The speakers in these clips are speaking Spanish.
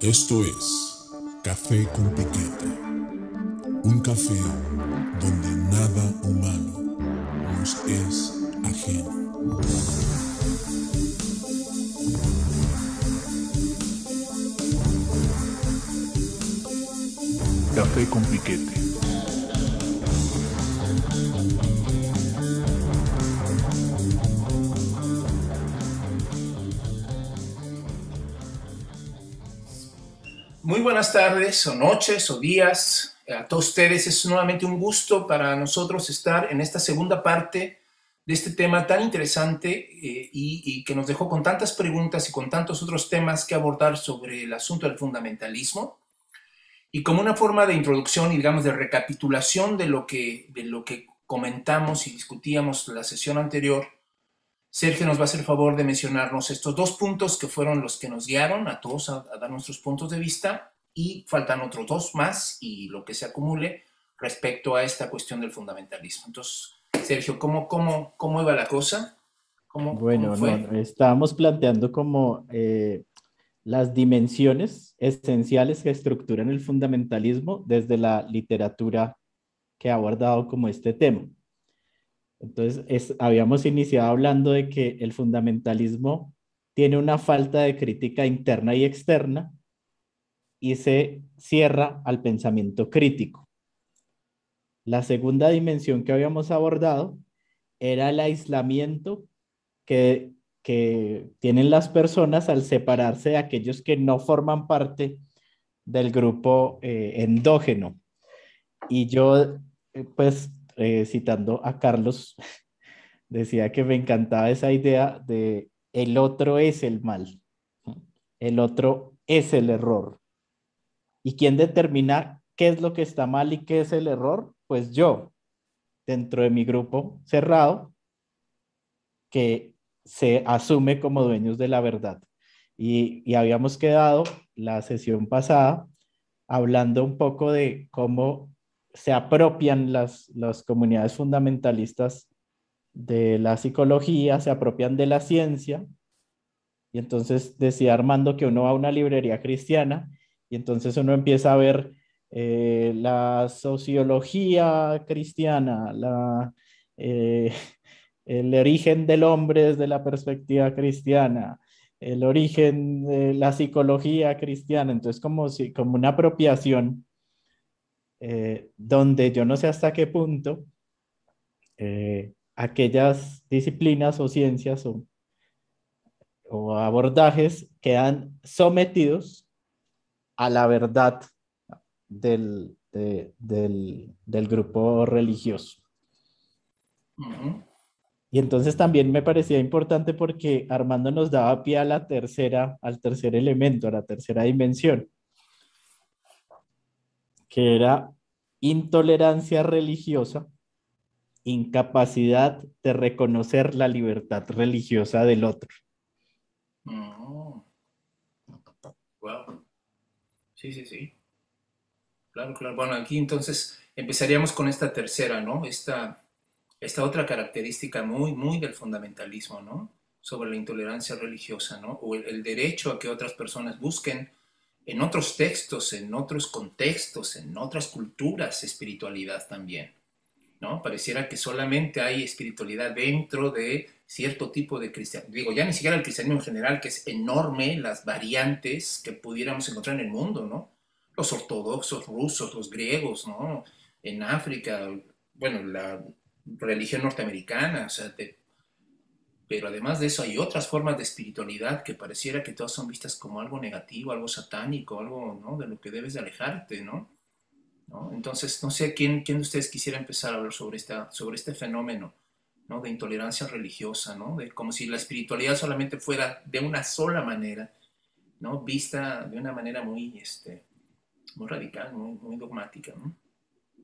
Esto es Café con Piquete. Un café donde nada humano nos es ajeno. Café con Piquete. Muy buenas tardes o noches o días a todos ustedes. Es nuevamente un gusto para nosotros estar en esta segunda parte de este tema tan interesante eh, y, y que nos dejó con tantas preguntas y con tantos otros temas que abordar sobre el asunto del fundamentalismo. Y como una forma de introducción y digamos de recapitulación de lo que, de lo que comentamos y discutíamos la sesión anterior, Sergio nos va a hacer favor de mencionarnos estos dos puntos que fueron los que nos guiaron a todos a, a, dar nuestros puntos de vista y faltan otros dos más y lo que se acumule respecto a esta cuestión del fundamentalismo. Entonces, Sergio, ¿cómo, cómo, cómo iba la cosa? ¿Cómo, bueno, cómo no, estábamos planteando como eh, las dimensiones esenciales que estructuran el fundamentalismo desde la literatura que ha abordado como este tema. Entonces, es, habíamos iniciado hablando de que el fundamentalismo tiene una falta de crítica interna y externa y se cierra al pensamiento crítico. La segunda dimensión que habíamos abordado era el aislamiento que, que tienen las personas al separarse de aquellos que no forman parte del grupo eh, endógeno. Y yo, eh, pues, eh, citando a Carlos, decía que me encantaba esa idea de el otro es el mal, el otro es el error. ¿Y quién determina qué es lo que está mal y qué es el error? Pues yo, dentro de mi grupo cerrado, que se asume como dueños de la verdad. Y, y habíamos quedado la sesión pasada hablando un poco de cómo se apropian las, las comunidades fundamentalistas de la psicología, se apropian de la ciencia. Y entonces decía Armando que uno va a una librería cristiana y entonces uno empieza a ver eh, la sociología cristiana, la, eh, el origen del hombre desde la perspectiva cristiana, el origen de la psicología cristiana. Entonces como, si, como una apropiación eh, donde yo no sé hasta qué punto eh, aquellas disciplinas o ciencias o, o, abordajes quedan sometidos a la verdad del, de, del, del, grupo religioso. Uh -huh. Y entonces también me parecía importante porque Armando nos daba pie a la tercera, al tercer elemento, a la tercera dimensión que era intolerancia religiosa, incapacidad de reconocer la libertad religiosa del otro. Oh. Wow. Sí, sí, sí. Claro, claro. Bueno, aquí entonces empezaríamos con esta tercera, ¿no? Esta, esta otra característica muy, muy del fundamentalismo, ¿no? Sobre la intolerancia religiosa, ¿no? O el, el derecho a que otras personas busquen en otros textos, en otros contextos, en otras culturas, espiritualidad también. ¿no? Pareciera que solamente hay espiritualidad dentro de cierto tipo de cristianismo. Digo, ya ni siquiera el cristianismo en general, que es enorme, las variantes que pudiéramos encontrar en el mundo, ¿no? Los ortodoxos rusos, los griegos, ¿no? En África, bueno, la religión norteamericana, o sea, pero además de eso hay otras formas de espiritualidad que pareciera que todas son vistas como algo negativo, algo satánico, algo ¿no? de lo que debes de alejarte, ¿no? ¿no? Entonces, no sé quién, quién de ustedes quisiera empezar a hablar sobre, esta, sobre este fenómeno ¿no? de intolerancia religiosa, ¿no? de, como si la espiritualidad solamente fuera de una sola manera, ¿no? vista de una manera muy, este, muy radical, muy, muy dogmática. ¿no?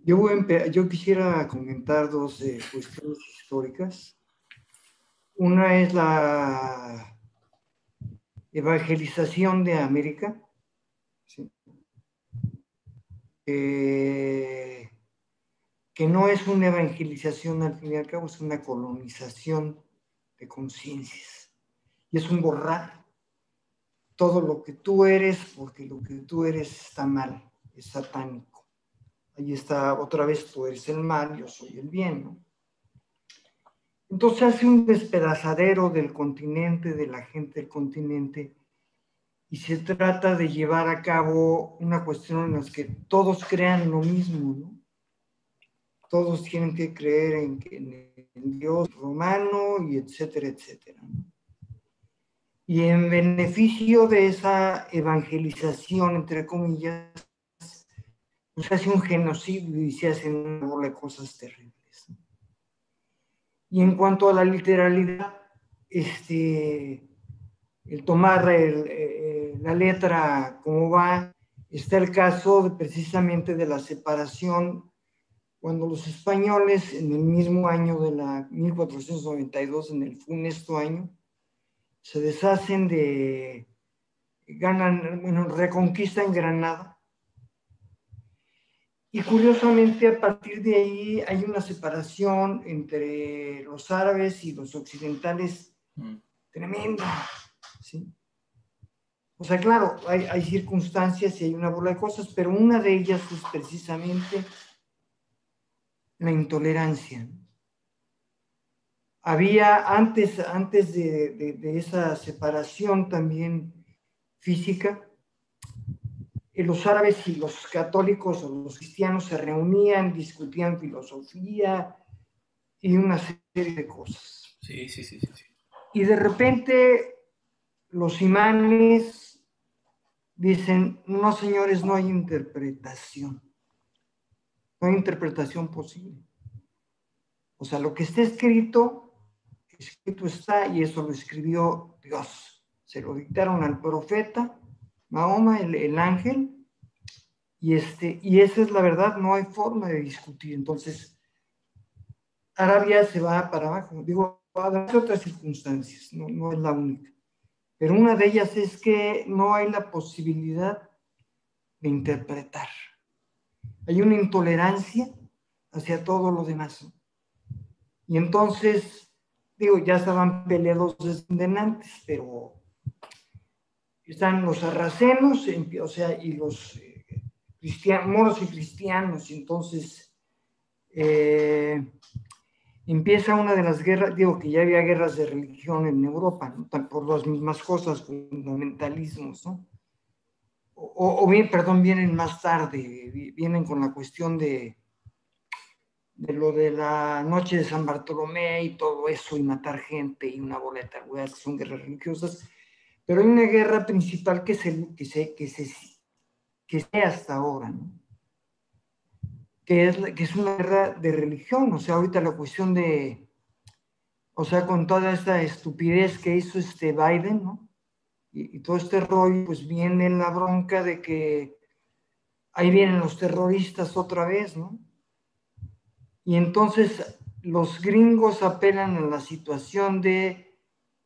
Yo, voy a yo quisiera comentar dos eh, cuestiones históricas. Una es la evangelización de América, eh, que no es una evangelización al fin y al cabo, es una colonización de conciencias. Y es un borrar todo lo que tú eres, porque lo que tú eres está mal, es satánico. Ahí está otra vez, tú eres el mal, yo soy el bien, ¿no? Entonces hace un despedazadero del continente, de la gente del continente, y se trata de llevar a cabo una cuestión en la que todos crean lo mismo, ¿no? Todos tienen que creer en, Dios romano y etcétera, etcétera. Y en beneficio de esa evangelización, entre comillas, se hace un genocidio y se hacen una cosas terribles. Y en cuanto a la literalidad, este, el tomar eh, la letra como va, está el caso de, precisamente de la separación cuando los españoles en el mismo año de la 1492, en el funesto año, se deshacen de, ganan, bueno, reconquistan Granada y curiosamente, a partir de ahí hay una separación entre los árabes y los occidentales mm. tremenda. ¿sí? O sea, claro, hay, hay, circunstancias y hay una bola de cosas, pero una de ellas es precisamente la intolerancia. Había antes, antes de, de esa separación también física, los árabes y los católicos o los cristianos se reunían, discutían filosofía y una serie de cosas. Sí, sí, sí, sí. Y de repente los imanes dicen, no señores, no hay interpretación. No hay interpretación posible. O sea, lo que está escrito, escrito está y eso lo escribió Dios. Se lo dictaron al profeta Mahoma, el, ángel, y, este, y esa es la verdad, no hay forma de discutir. Entonces, Arabia se va para abajo. Digo, hay otras circunstancias, no, no es la única. Pero una de ellas es que no hay la posibilidad de interpretar. Hay una intolerancia hacia todo lo demás. Y entonces, digo, ya estaban peleados desde antes, pero están los sarracenos, o sea, y los eh, moros y cristianos, entonces eh, empieza una de las guerras, digo que ya había guerras de religión en Europa, por las mismas cosas, fundamentalismos, ¿no? O, bien, perdón, vienen más tarde, vienen con la cuestión de, de lo de la noche de San Bartolomé y todo eso, y matar gente y una boleta, que son guerras religiosas pero hay una guerra principal que se, que se, que se, que se hasta ahora, ¿no? que, es, que es una guerra de religión, o sea, ahorita la cuestión de, o sea, con toda esta estupidez que hizo este Biden, ¿no? Y, y todo este rollo, pues viene la bronca de que ahí vienen los terroristas otra vez, ¿no? Y entonces los gringos apelan a la situación de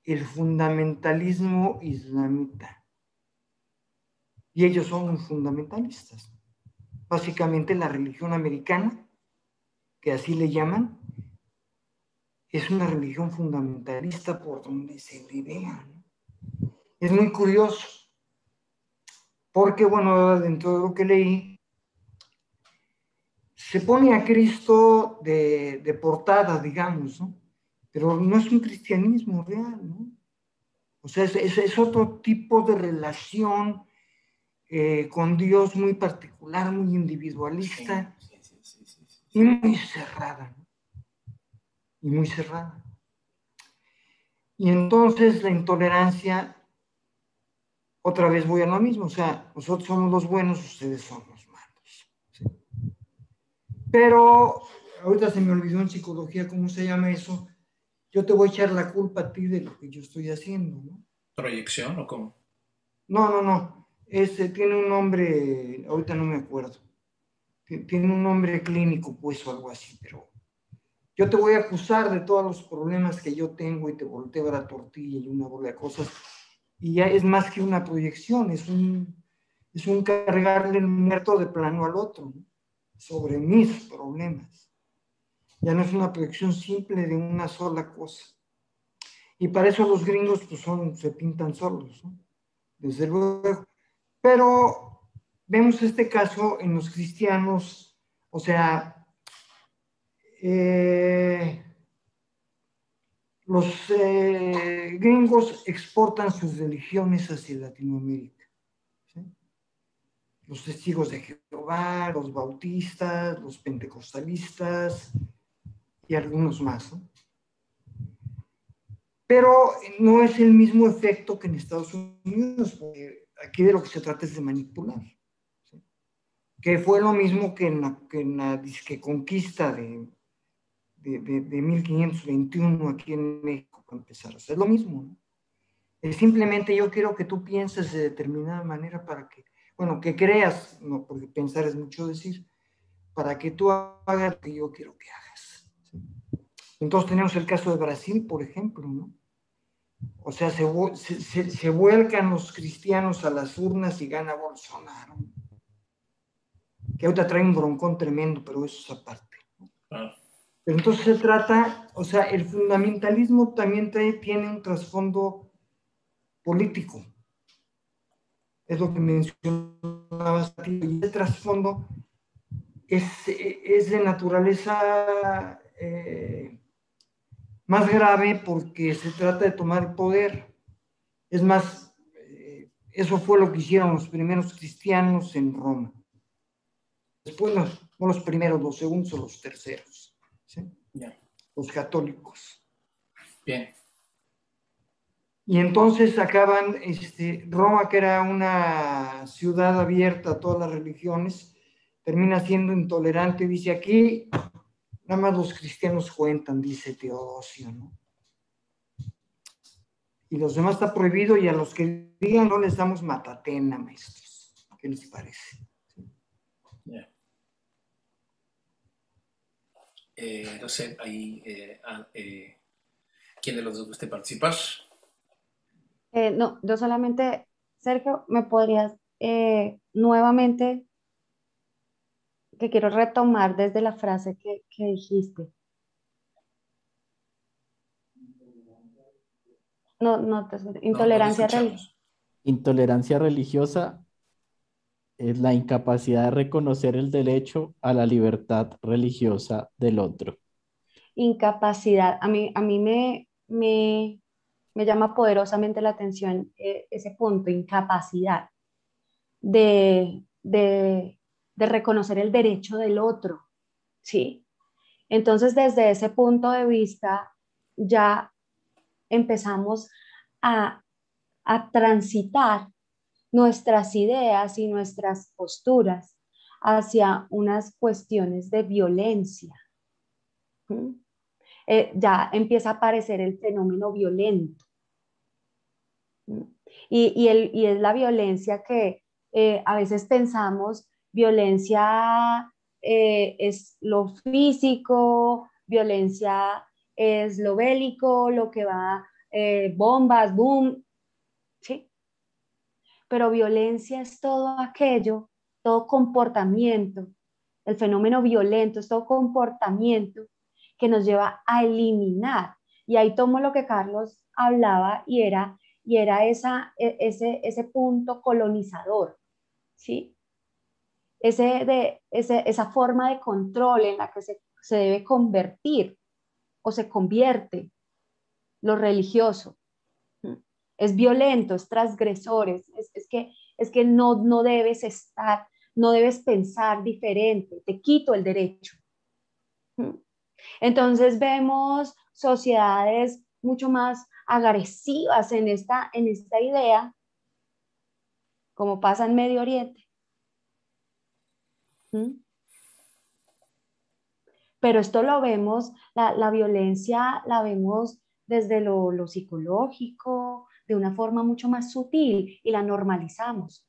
el fundamentalismo islamita. Y ellos son fundamentalistas. Básicamente la religión americana, que así le llaman, es una religión fundamentalista por donde se le vea. Es muy curioso, porque bueno, dentro de lo que leí, se pone a Cristo de, de portada, digamos, ¿no? Pero no es un cristianismo real, ¿no? O sea, es, otro tipo de relación eh, con Dios muy particular, muy individualista y muy cerrada, ¿no? Y muy cerrada. Y entonces la intolerancia, otra vez voy a lo mismo, o sea, nosotros somos los buenos, ustedes son los malos. Pero ahorita se me olvidó en psicología cómo se llama eso, yo te voy a echar la culpa a ti de lo que yo estoy haciendo, ¿no? ¿Proyección o cómo? No, no, no. Ese tiene un nombre, ahorita no me acuerdo. Tiene un nombre clínico, pues, o algo así, pero yo te voy a acusar de todos los problemas que yo tengo y te volteo a la tortilla y una bola de cosas. Y ya es más que una proyección, es un, es un cargarle el muerto de plano al otro, ¿no? sobre mis problemas. Ya no es una proyección simple de una sola cosa. Y para eso los gringos pues son, se pintan solos, ¿no? desde luego. Pero vemos este caso en los cristianos, o sea, eh, los eh, gringos exportan sus religiones hacia Latinoamérica. Los testigos de Jehová, los bautistas, los pentecostalistas y algunos más. Pero no es el mismo efecto que en Estados Unidos, aquí de lo que se trata es de manipular. Que fue lo mismo que en la, que disque conquista de de, de, 1521 aquí en México para empezar. es lo mismo. Es simplemente yo quiero que tú pienses de determinada manera para que, bueno, que creas, no, porque pensar es mucho decir, para que tú hagas lo que yo quiero que hagas. Entonces tenemos el caso de Brasil, por ejemplo, ¿no? O sea, se, se, se, vuelcan los cristianos a las urnas y gana Bolsonaro. Que ahorita trae un broncón tremendo, pero eso es aparte. Ah. Entonces se trata, o sea, el fundamentalismo también tiene un trasfondo político. Es lo que mencionabas. Y el trasfondo es, es, de naturaleza eh, más grave porque se trata de tomar el poder. Es más, eh, eso fue lo que hicieron los primeros cristianos en Roma. Después, no los primeros, los segundos o los terceros los católicos. Bien. Y entonces acaban, este, Roma, que era una ciudad abierta a todas las religiones, termina siendo intolerante. Dice aquí, nada más los cristianos cuentan, dice Teodosio, ¿no? Y los demás está prohibido y a los que digan no les damos matatena, maestros. ¿Qué les parece? Eh, no sé, ahí, eh, ah, eh, ¿quién de los dos guste participar? no, yo solamente, Sergio, ¿me podrías nuevamente, que quiero retomar desde la frase que, que dijiste? No, no, intolerancia religiosa. Intolerancia religiosa es la incapacidad de reconocer el derecho a la libertad religiosa del otro. Incapacidad. A mí, a mí me, me, llama poderosamente la atención eh, ese punto, incapacidad de, de, de reconocer el derecho del otro. ¿sí? Entonces, desde ese punto de vista, ya empezamos a, a transitar nuestras ideas y nuestras posturas hacia unas cuestiones de violencia. Eh, ya empieza a aparecer el fenómeno violento. ¿Mm? Y, es la violencia que eh, a veces pensamos, violencia eh, es lo físico, violencia es lo bélico, lo que va, bombas, boom, pero violencia es todo aquello, todo comportamiento. El fenómeno violento es todo comportamiento que nos lleva a eliminar. Y ahí tomo lo que Carlos hablaba y era, y era e, ese, ese punto colonizador, ¿sí? Ese de, ese, esa forma de control en la que se, se debe convertir o se convierte lo religioso es violento, es transgresor, es, que, es que no, no debes estar, no debes pensar diferente, te quito el derecho. Entonces vemos sociedades mucho más agresivas en esta, en esta idea, como pasa en Medio Oriente. Pero esto lo vemos, la, violencia la vemos desde lo, lo psicológico, de una forma mucho más sutil y la normalizamos,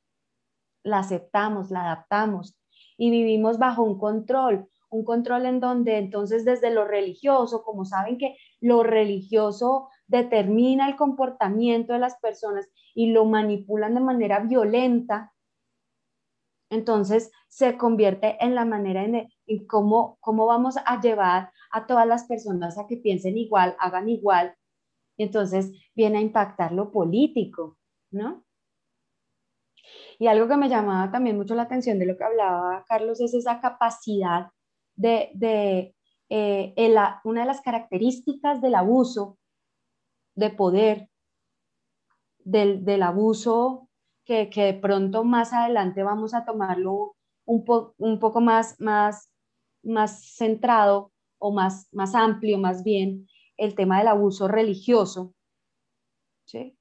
la aceptamos, la adaptamos y vivimos bajo un control, un control en donde entonces desde lo religioso, como saben que lo religioso determina el comportamiento de las personas y lo manipulan de manera violenta, entonces se convierte en la manera en, cómo, cómo vamos a llevar a todas las personas a que piensen igual, hagan igual entonces viene a impactar lo político, ¿no? Y algo que me llamaba también mucho la atención de lo que hablaba Carlos es esa capacidad de, de eh, una de las características del abuso de poder, del, del abuso que, que, de pronto más adelante vamos a tomarlo un, un poco más, más, más centrado o más, más amplio, más bien, el tema del abuso religioso. ¿sí?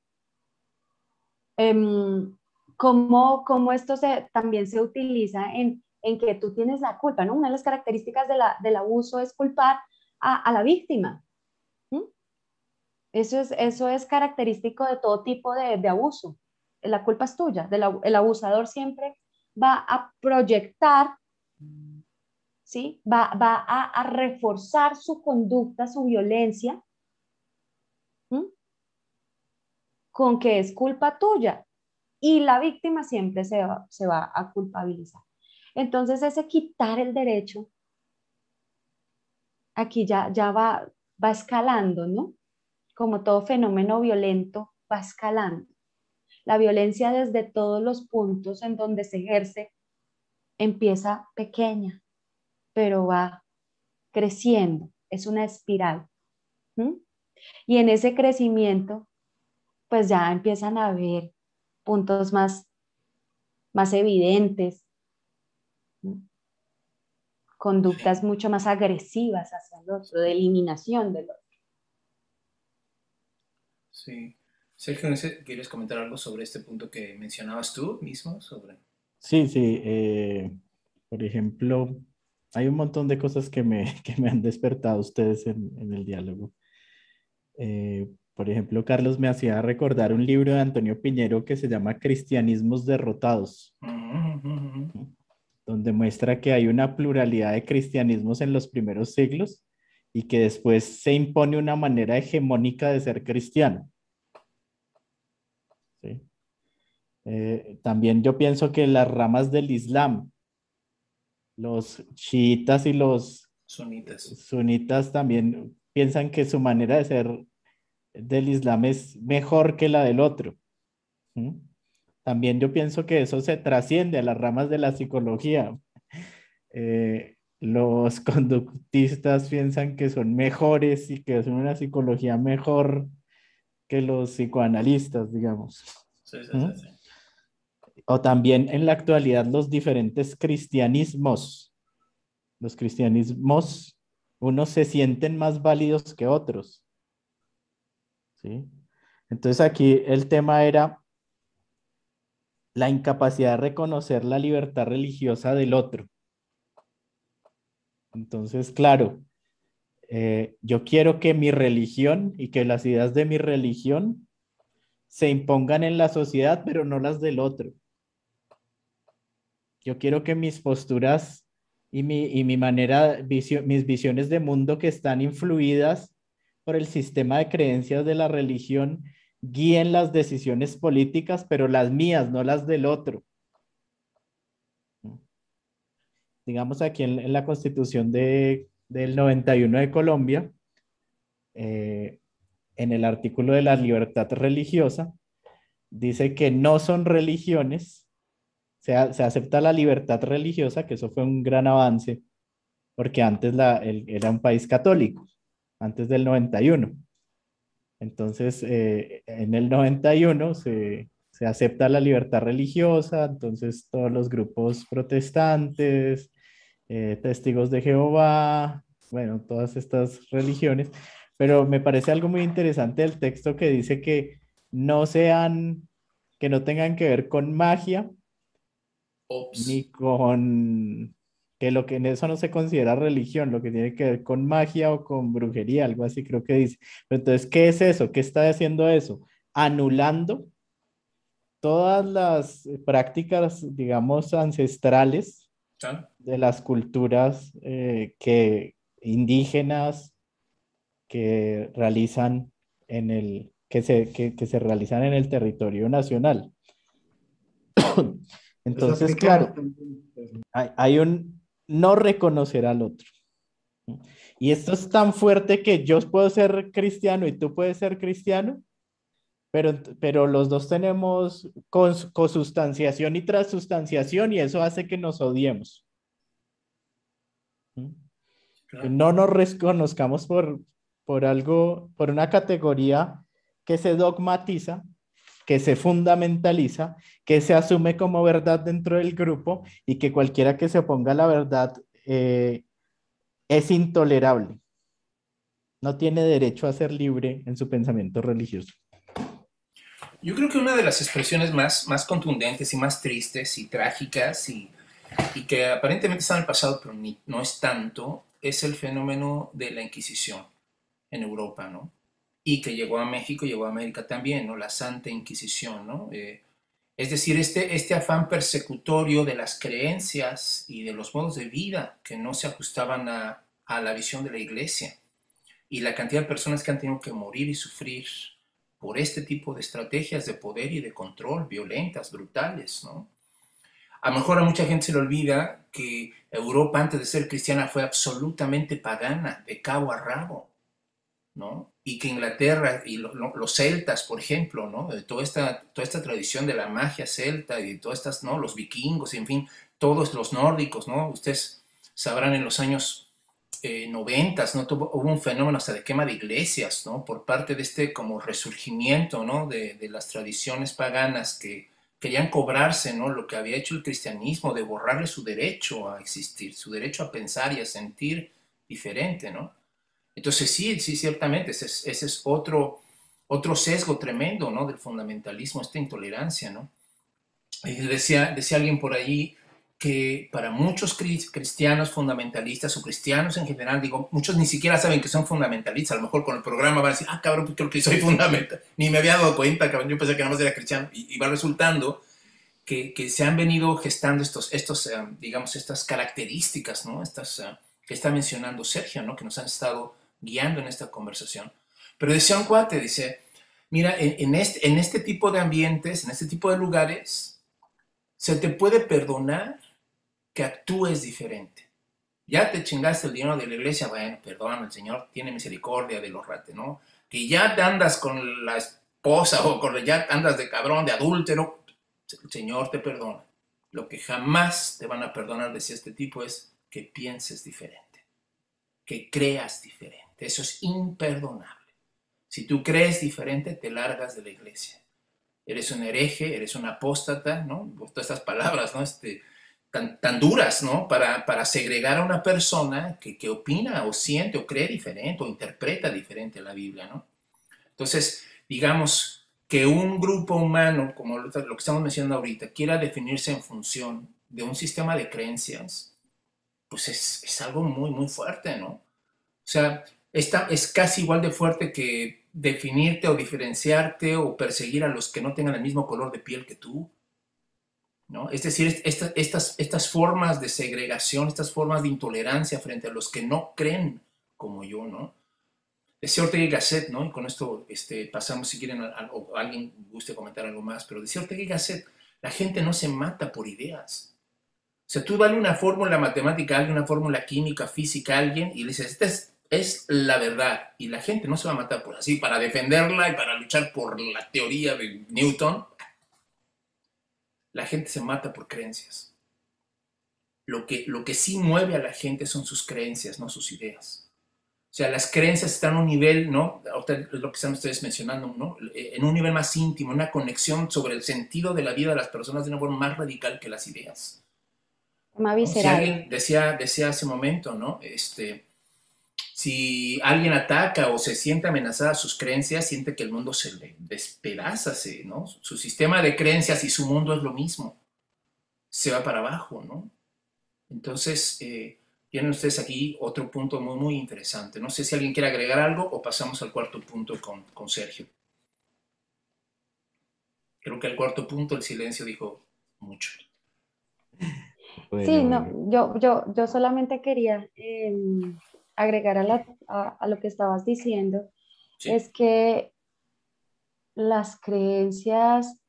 Em, cómo, cómo, esto se, también se utiliza en, en, que tú tienes la culpa, ¿no? Una de las características de la, del abuso es culpar a, la víctima. Eso, es, eso es característico de todo tipo de abuso. La culpa es tuya. el abusador siempre va a proyectar, ¿sí? va, va a, a, reforzar su conducta, su violencia, con que es culpa tuya y la víctima siempre se va, se va a culpabilizar. Entonces ese quitar el derecho, aquí ya, ya va, va escalando, ¿no? Como todo fenómeno violento, va escalando. La violencia desde todos los puntos en donde se ejerce empieza pequeña, pero va creciendo, es una espiral. Y en ese crecimiento pues ya empiezan a haber puntos más, más evidentes, conductas mucho más agresivas hacia el otro, de eliminación del otro. Sí. Sergio, ¿quieres comentar algo sobre este punto que mencionabas tú mismo? Sobre... Sí, sí. Eh, por ejemplo, hay un montón de cosas que me, que me han despertado ustedes en, en el diálogo. Eh, por ejemplo, Carlos me hacía recordar un libro de Antonio Piñero que se llama Cristianismos Derrotados, donde muestra que hay una pluralidad de cristianismos en los primeros siglos y que después se impone una manera hegemónica de ser cristiano. Eh, también yo pienso que las ramas del Islam, los chiitas y los sunitas, sunitas también piensan que su manera de ser del Islam es mejor que la del otro. También yo pienso que eso se trasciende a las ramas de la psicología. Eh, los conductistas piensan que son mejores y que es una psicología mejor que los psicoanalistas, digamos. O también en la actualidad los diferentes cristianismos. Los cristianismos, unos se sienten más válidos que otros. ¿sí? Entonces aquí el tema era la incapacidad de reconocer la libertad religiosa del otro. Entonces, claro, eh, yo quiero que mi religión y que las ideas de mi religión se impongan en la sociedad, pero no las del otro. Yo quiero que mis posturas y mi, y mi manera, mis visiones de mundo que están influidas por el sistema de creencias de la religión guíen las decisiones políticas, pero las mías, no las del otro. Digamos aquí en, la constitución de, del 91 de Colombia, eh, en el artículo de la libertad religiosa, dice que no son religiones, se, se acepta la libertad religiosa, que eso fue un gran avance, porque antes la, era un país católico antes del 91. Entonces, eh, en el 91 se, se, acepta la libertad religiosa, entonces todos los grupos protestantes, eh, testigos de Jehová, bueno, todas estas religiones, pero me parece algo muy interesante el texto que dice que no sean, que no tengan que ver con magia, ni con que lo que en eso no se considera religión, lo que tiene que ver con magia o con brujería, algo así creo que dice. Pero entonces, ¿qué es eso? ¿Qué está haciendo eso? Anulando todas las prácticas, digamos, ancestrales de las culturas eh, que indígenas que realizan en el que se, que, que se realizan en el territorio nacional. Entonces, claro, hay, hay, un, no reconocer al otro. Y esto es tan fuerte que yo puedo ser cristiano y tú puedes ser cristiano pero, pero los dos tenemos consustanciación y transustanciación y eso hace que nos odiemos. No nos reconozcamos por, por algo, por una categoría que se dogmatiza, que se fundamentaliza, que se asume como verdad dentro del grupo y que cualquiera que se oponga a la verdad eh, es intolerable. No tiene derecho a ser libre en su pensamiento religioso. Yo creo que una de las expresiones más, más contundentes y más tristes y trágicas y, y que aparentemente está en el pasado, pero ni, no es tanto, es el fenómeno de la Inquisición en Europa, ¿no? Y que llegó a México, llegó a América también, ¿no? La Santa Inquisición, ¿no? Eh, es decir, este, este afán persecutorio de las creencias y de los modos de vida que no se ajustaban a, a la visión de la iglesia y la cantidad de personas que han tenido que morir y sufrir por este tipo de estrategias de poder y de control violentas, brutales, ¿no? A lo mejor a mucha gente se le olvida que Europa antes de ser cristiana fue absolutamente pagana, de cabo a rabo, ¿no? Y que Inglaterra y los celtas, por ejemplo, ¿no? Toda esta, toda esta tradición de la magia celta y de todas estas, ¿no? Los vikingos, en fin, todos los nórdicos, ¿no? Ustedes sabrán en los años eh, noventas, ¿no? Tuvo, hubo un fenómeno hasta de quema de iglesias, ¿no? Por parte de este como resurgimiento, ¿no? De, las tradiciones paganas que querían cobrarse, ¿no? Lo que había hecho el cristianismo, de borrarle su derecho a existir, su derecho a pensar y a sentir diferente, ¿no? Entonces sí, sí, ciertamente, ese es, otro, otro sesgo tremendo, ¿no? Del fundamentalismo, esta intolerancia, ¿no? Y decía, decía alguien por ahí, que para muchos cristianos fundamentalistas o cristianos en general, digo, muchos ni siquiera saben que son fundamentalistas, a lo mejor con el programa van a decir, ah, cabrón, pues creo que soy fundamental, ni me había dado cuenta, cabrón, yo pensé que nada más era cristiano, y, va resultando que, que, se han venido gestando estos, estos eh, digamos, estas características, ¿no? Estas uh, que está mencionando Sergio, ¿no? Que nos han estado guiando en esta conversación. Pero decía un cuate, dice, mira, en, en, este, en este tipo de ambientes, en este tipo de lugares, se te puede perdonar que actúes diferente. Ya te chingaste el dinero de la iglesia, bueno, perdón, el Señor tiene misericordia de los rates, ¿no? Que ya te andas con la esposa o con ya andas de cabrón, de adúltero, el Señor te perdona. Lo que jamás te van a perdonar, decía este tipo, es que pienses diferente, que creas diferente. Eso es imperdonable. Si tú crees diferente, te largas de la iglesia. Eres un hereje, eres un apóstata, ¿no? Todas estas palabras, ¿no? Este, tan, duras, ¿no? Para, para, segregar a una persona que, que, opina o siente o cree diferente o interpreta diferente la Biblia, ¿no? Entonces, digamos que un grupo humano, como lo, que estamos mencionando ahorita, quiera definirse en función de un sistema de creencias, pues es, es algo muy, muy fuerte, ¿no? O sea, esta es casi igual de fuerte que definirte o diferenciarte o perseguir a los que no tengan el mismo color de piel que tú, es decir, estas, formas de segregación, estas formas de intolerancia frente a los que no creen como yo, ¿no? Decía Ortega y Gasset, ¿no? Y con esto este, pasamos, si quieren, o alguien guste comentar algo más, pero decía Ortega y Gasset, la gente no se mata por ideas. O sea, tú dale una fórmula matemática a alguien, una fórmula química, física a alguien, y le dices, esta es, es la verdad. Y la gente no se va a matar por así, para defenderla y para luchar por la teoría de Newton, la gente se mata por creencias. Lo que, lo que sí mueve a la gente son sus creencias, no sus ideas. O sea, las creencias están a un nivel, ¿no? Es lo que están ustedes mencionando, ¿no? En un nivel más íntimo, una conexión sobre el sentido de la vida de las personas de una forma más radical que las ideas. Más visceral. Si decía, decía hace un momento, ¿no? Este, si alguien ataca o se siente amenazada sus creencias, siente que el mundo se le despedaza, ¿no? Su sistema de creencias y su mundo es lo mismo. Se va para abajo, ¿no? Entonces, eh, tienen ustedes aquí otro punto muy, muy interesante. No sé si alguien quiere agregar algo o pasamos al cuarto punto con, con Sergio. Creo que el cuarto punto, el silencio, dijo mucho. sí, no, yo, yo, yo solamente quería... Em, agregar a, lo que estabas diciendo, es que las creencias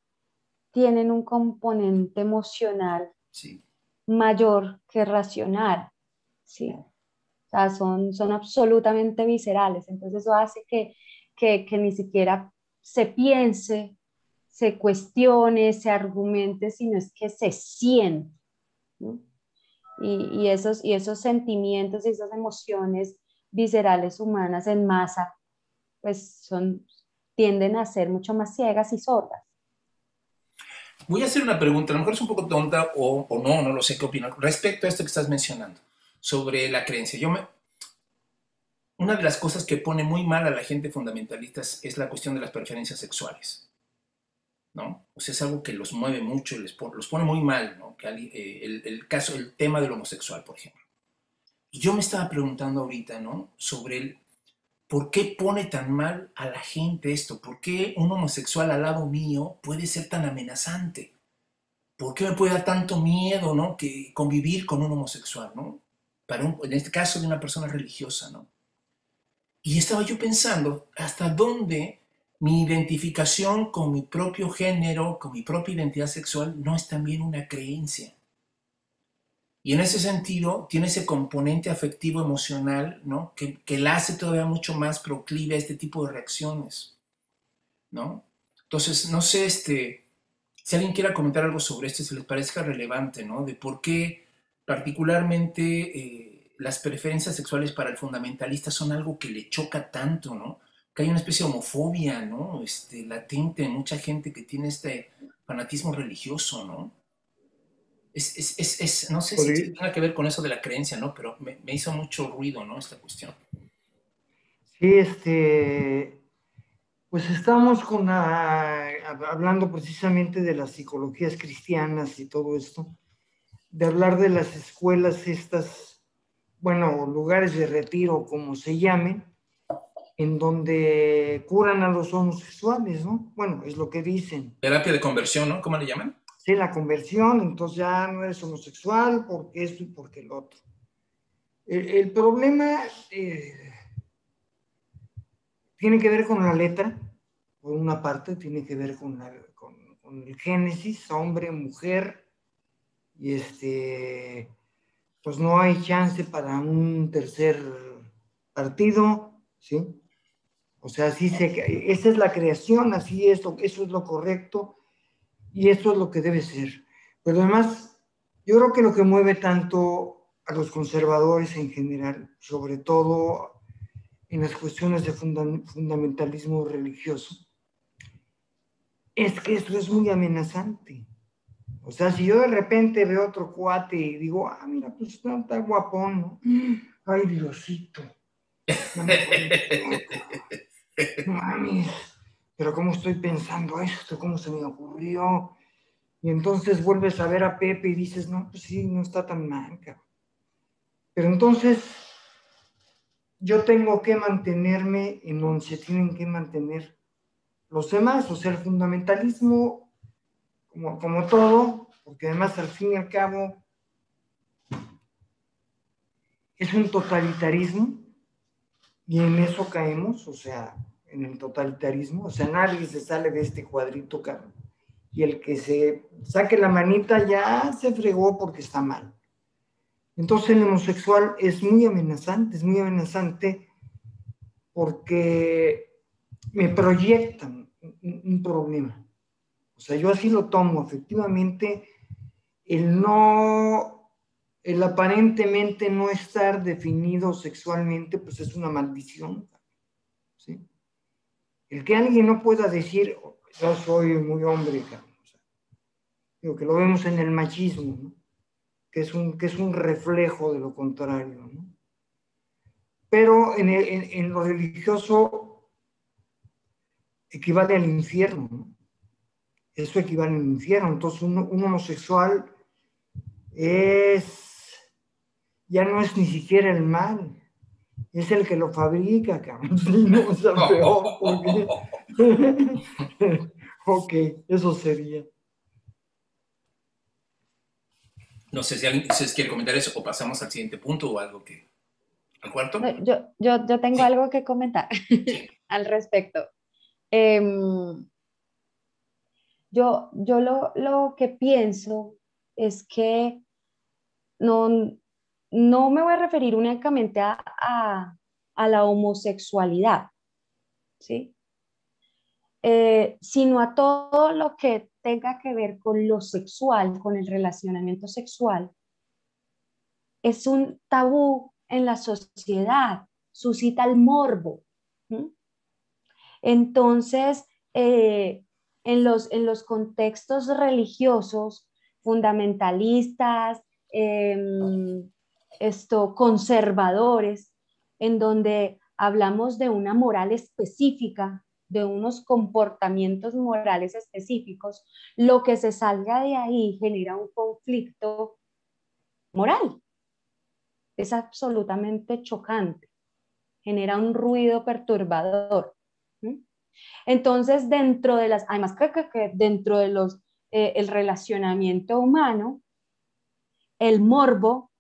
tienen un componente emocional mayor que racional. ¿sí? O sea, son, son absolutamente viscerales. Entonces eso hace que, que, ni siquiera se piense, se cuestione, se argumente, sino es que se siente. Y, esos, y esos sentimientos y esas emociones viscerales humanas en masa, pues son, tienden a ser mucho más ciegas y sordas. Voy a hacer una pregunta, a lo mejor es un poco tonta o, o no, no lo sé qué opinas, respecto a esto que estás mencionando, sobre la creencia. Yo me, una de las cosas que pone muy mal a la gente fundamentalista es la cuestión de las preferencias sexuales. ¿No? O sea, es algo que los mueve mucho, les los pone muy mal, ¿no? Eh, el, caso, el tema del homosexual, por ejemplo. Y yo me estaba preguntando ahorita, ¿no? Sobre el, ¿por qué pone tan mal a la gente esto? ¿Por qué un homosexual al lado mío puede ser tan amenazante? ¿Por qué me puede dar tanto miedo, ¿no? Que convivir con un homosexual, ¿no? Para en este caso de una persona religiosa, ¿no? Y estaba yo pensando, ¿hasta dónde mi identificación con mi propio género, con mi propia identidad sexual, no es también una creencia. Y en ese sentido, tiene ese componente afectivo emocional, ¿no? Que, que la hace todavía mucho más proclive a este tipo de reacciones, ¿no? Entonces, no sé, este, si alguien quiera comentar algo sobre esto, si les parezca relevante, ¿no? De por qué particularmente eh, las preferencias sexuales para el fundamentalista son algo que le choca tanto, ¿no? Que hay una especie de homofobia, ¿no? Este, latente en mucha gente que tiene este fanatismo religioso, ¿no? Es, es, es, es no sé si tiene que ver con eso de la creencia, ¿no? Pero me, me, hizo mucho ruido, ¿no? Esta cuestión. Sí, este, pues estamos con hablando precisamente de las psicologías cristianas y todo esto, de hablar de las escuelas estas, bueno, lugares de retiro, como se llamen, en donde curan a los homosexuales, ¿no? Bueno, es lo que dicen. Terapia de conversión, ¿no? ¿Cómo le llaman? Sí, la conversión, entonces ya no eres homosexual porque esto y porque el otro. El, problema eh, tiene que ver con la letra, por una parte, tiene que ver con, con el génesis, hombre, mujer, y este, pues no hay chance para un tercer partido, ¿sí? O sea, así se, esa es la creación, así es, lo, eso es lo correcto y eso es lo que debe ser. Pero además, yo creo que lo que mueve tanto a los conservadores en general, sobre todo en las cuestiones de fundamentalismo religioso, es que eso es muy amenazante. O sea, si yo de repente veo otro cuate y digo, ah, mira, pues está, está guapón, ¿no? Ay, Diosito. Mami, pero ¿cómo estoy pensando esto? ¿Cómo se me ocurrió? Y entonces vuelves a ver a Pepe y dices, no, pues sí, no está tan mal, Pero entonces yo tengo que mantenerme en donde se tienen que mantener los demás, o sea, el fundamentalismo, como, como todo, porque además al fin y al cabo es un totalitarismo y en eso caemos, o sea, en el totalitarismo, o sea, nadie se sale de este cuadrito, cabrón. Y el que se saque la manita ya se fregó porque está mal. Entonces el homosexual es muy amenazante, es muy amenazante porque me proyectan un problema. O sea, yo así lo tomo, efectivamente, el no el aparentemente no estar definido sexualmente, pues es una maldición. ¿sí? El que alguien no pueda decir, yo soy muy hombre, digo, que lo vemos en el machismo, que, es un, que es un reflejo de lo contrario. Pero en, lo religioso equivale al infierno. Eso equivale al infierno. Entonces un homosexual es ya no es ni siquiera el mal, es el que lo fabrica, cabrón. no, o sea, peor, ok, eso sería. No sé si alguien quiere comentar eso o pasamos al siguiente punto o algo que... ¿Al cuarto? Yo, yo, yo tengo algo que comentar al respecto. Em, yo yo lo, lo que pienso es que no, no me voy a referir únicamente a, la homosexualidad, ¿sí? eh, sino a todo lo que tenga que ver con lo sexual, con el relacionamiento sexual, es un tabú en la sociedad, suscita el morbo. Entonces, eh, en, los, en los contextos religiosos, fundamentalistas, em, esto, conservadores, en donde hablamos de una moral específica, de unos comportamientos morales específicos, lo que se salga de ahí genera un conflicto moral. Es absolutamente chocante, genera un ruido perturbador. Entonces, dentro de las, además dentro de eh, el relacionamiento humano, el morbo,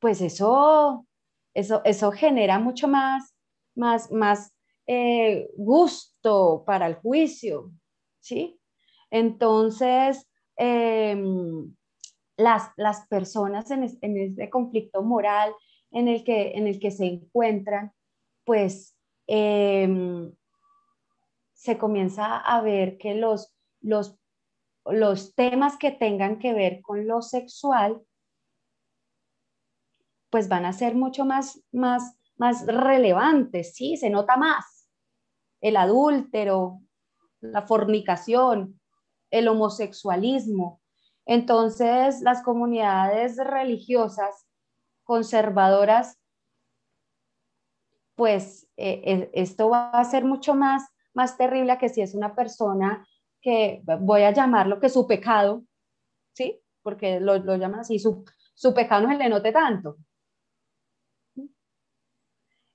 pues eso, eso, eso genera mucho más, más, más eh, gusto para el juicio, ¿sí? Entonces, em, las, las, personas en, en, este conflicto moral en el que, en el que se encuentran, pues em, se comienza a ver que los, los, los temas que tengan que ver con lo sexual, pues van a ser mucho más, más, más relevantes, ¿sí? Se nota más el adúltero, la fornicación, el homosexualismo. Entonces, las comunidades religiosas conservadoras, pues eh, eh, esto va a ser mucho más, más terrible que si es una persona que voy a llamarlo que su pecado, ¿sí? Porque lo, llaman así, su, su pecado no se le note tanto,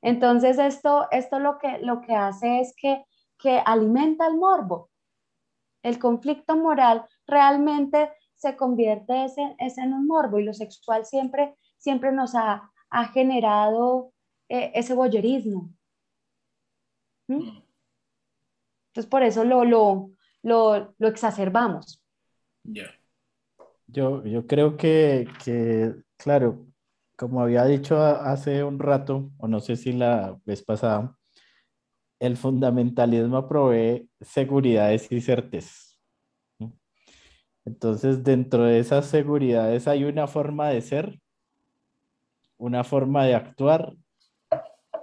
entonces, esto, esto lo, que, lo que hace es que, que alimenta el morbo. El conflicto moral realmente se convierte ese, en un morbo y lo sexual siempre, siempre nos ha, ha generado eh, ese boyerismo. ¿Mm? Mm. Entonces, por eso lo, lo, lo, lo exacerbamos. Yo, yo creo que, que, claro, como había dicho hace un rato, o no sé si la vez pasada, el fundamentalismo provee seguridades y certezas. Entonces, dentro de esas seguridades hay una forma de ser, una forma de actuar,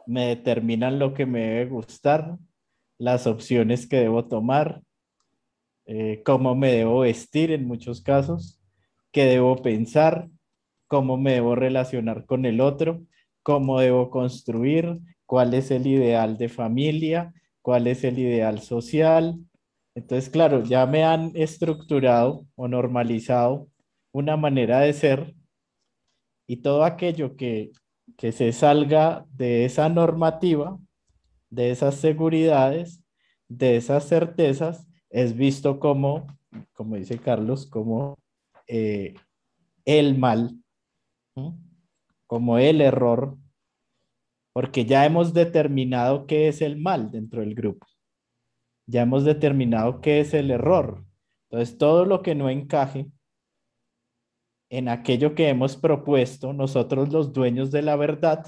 me determinan lo que me debe gustar, las opciones que debo tomar, eh, cómo me debo vestir en muchos casos, qué debo pensar, cómo me debo relacionar con el otro, cómo debo construir, cuál es el ideal de familia, cuál es el ideal social. Entonces, claro, ya me han estructurado o normalizado una manera de ser y todo aquello que, que se salga de esa normativa, de esas seguridades, de esas certezas, es visto como, como dice Carlos, como eh, el mal como el error, porque ya hemos determinado qué es el mal dentro del grupo. Ya hemos determinado qué es el error. Entonces, todo lo que no encaje en aquello que hemos propuesto, nosotros los dueños de la verdad,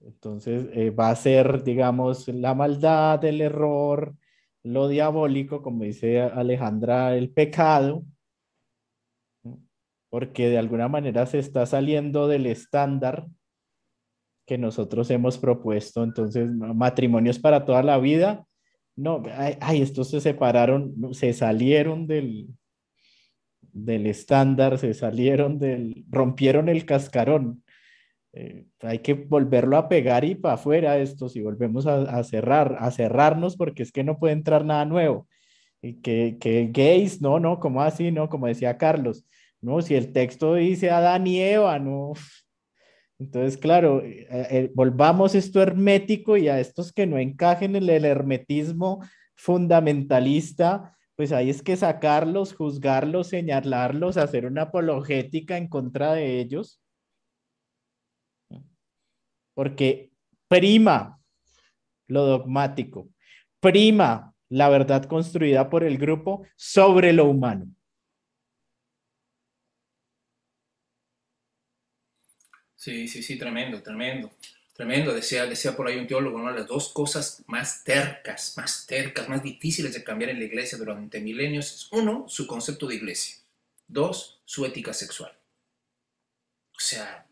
entonces eh, va a ser, digamos, la maldad, el error, lo diabólico, como dice Alejandra, el pecado, porque de alguna manera se está saliendo del estándar que nosotros hemos propuesto. Entonces, matrimonios para toda la vida. No, ay, estos se separaron, se salieron del, del estándar, se salieron del, rompieron el cascarón. Eh, hay que volverlo a pegar y para afuera esto, si volvemos a, cerrar, a cerrarnos porque es que no puede entrar nada nuevo. Y que, que gays, no, no, como así, no, como decía Carlos, no, si el texto dice Adán y Eva, no. Entonces, claro, eh, eh, volvamos esto hermético y a estos que no encajen en el hermetismo fundamentalista, pues ahí es que sacarlos, juzgarlos, señalarlos, hacer una apologética en contra de ellos. Porque prima lo dogmático, prima la verdad construida por el grupo sobre lo humano. Sí, sí, sí, tremendo, tremendo, Tremendo, decía, decía por ahí un teólogo, ¿no? Las dos cosas más tercas, más tercas, más difíciles de cambiar en la iglesia durante milenios es, uno, su concepto de iglesia. Dos, su ética sexual. O sea,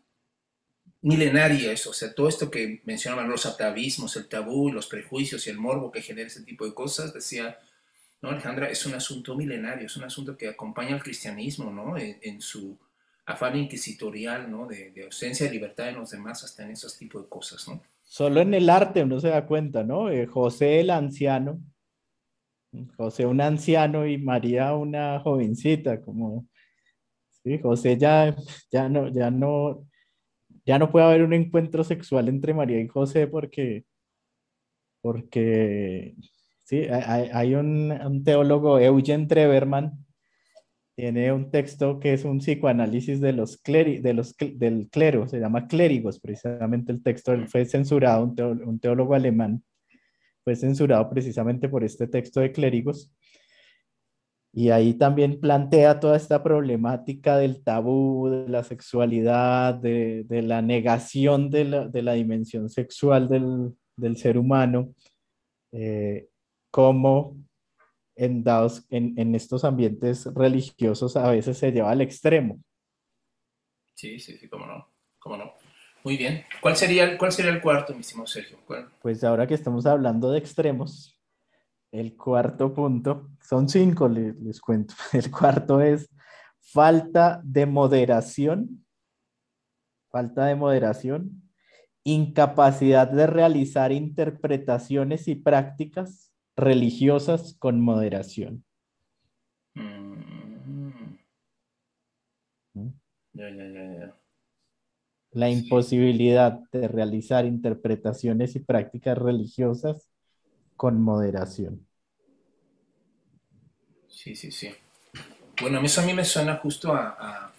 milenaria eso, o sea, todo esto que mencionaban los atavismos, el tabú, los prejuicios y el morbo que genera ese tipo de cosas, decía, no, Alejandra, es un asunto milenario, es un asunto que acompaña al cristianismo, ¿no? en su afán inquisitorial, ¿no? De, ausencia de libertad en los demás, hasta en esos tipos de cosas, ¿no? Solo en el arte uno se da cuenta, ¿no? Eh, José el anciano, José un anciano y María una jovencita, como, sí, José ya, ya no, ya no, ya no puede haber un encuentro sexual entre María y José porque, porque, sí, hay, un, un teólogo, Eugen Treverman, tiene un texto que es un psicoanálisis de los, de los del clero, se llama Clérigos, precisamente el texto fue censurado, un, teólogo, alemán fue censurado precisamente por este texto de Clérigos. Y ahí también plantea toda esta problemática del tabú, de la sexualidad, de, de la negación de la, de la dimensión sexual del, del ser humano, eh, como en, dados, en, estos ambientes religiosos a veces se lleva al extremo. Sí, sí, sí, cómo no, cómo no. Muy bien. ¿Cuál sería, cuál sería el cuarto, mi estimado Sergio? Pues ahora que estamos hablando de extremos, el cuarto punto, son cinco, les, les cuento. El cuarto es falta de moderación, falta de moderación, incapacidad de realizar interpretaciones y prácticas religiosas con moderación. Mm. La imposibilidad de realizar interpretaciones y prácticas religiosas con moderación. Sí, sí, sí. Bueno, eso a mí me suena justo a,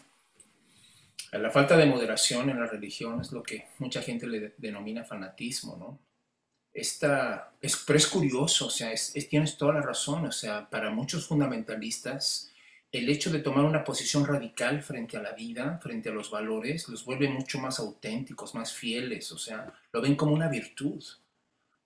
a la falta de moderación en la religión, es lo que mucha gente le denomina fanatismo, ¿no? Esta, es, pero es curioso, o sea, es, tienes toda la razón, o sea, para muchos fundamentalistas, el hecho de tomar una posición radical frente a la vida, frente a los valores, los vuelve mucho más auténticos, más fieles, o sea, lo ven como una virtud,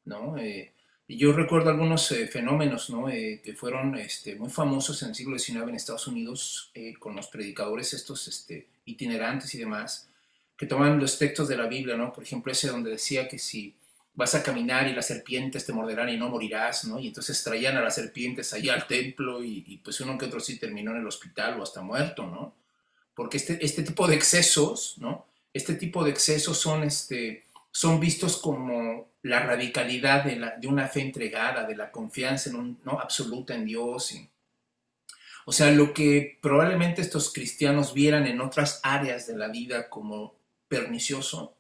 ¿no? Eh, yo recuerdo algunos eh, fenómenos, ¿no? Eh, que fueron este, muy famosos en el siglo XIX en Estados Unidos, con los predicadores estos este, itinerantes y demás, que toman los textos de la Biblia, ¿no? Por ejemplo, ese donde decía que si vas a caminar y las serpientes te morderán y no morirás, ¿no? Y entonces traían a las serpientes ahí al templo y, pues uno que otro sí terminó en el hospital o hasta muerto, ¿no? Porque este, este tipo de excesos, ¿no? Este tipo de excesos son, este, son vistos como la radicalidad de, la, de una fe entregada, de la confianza ¿no? absoluta en Dios. o sea, lo que probablemente estos cristianos vieran en otras áreas de la vida como pernicioso,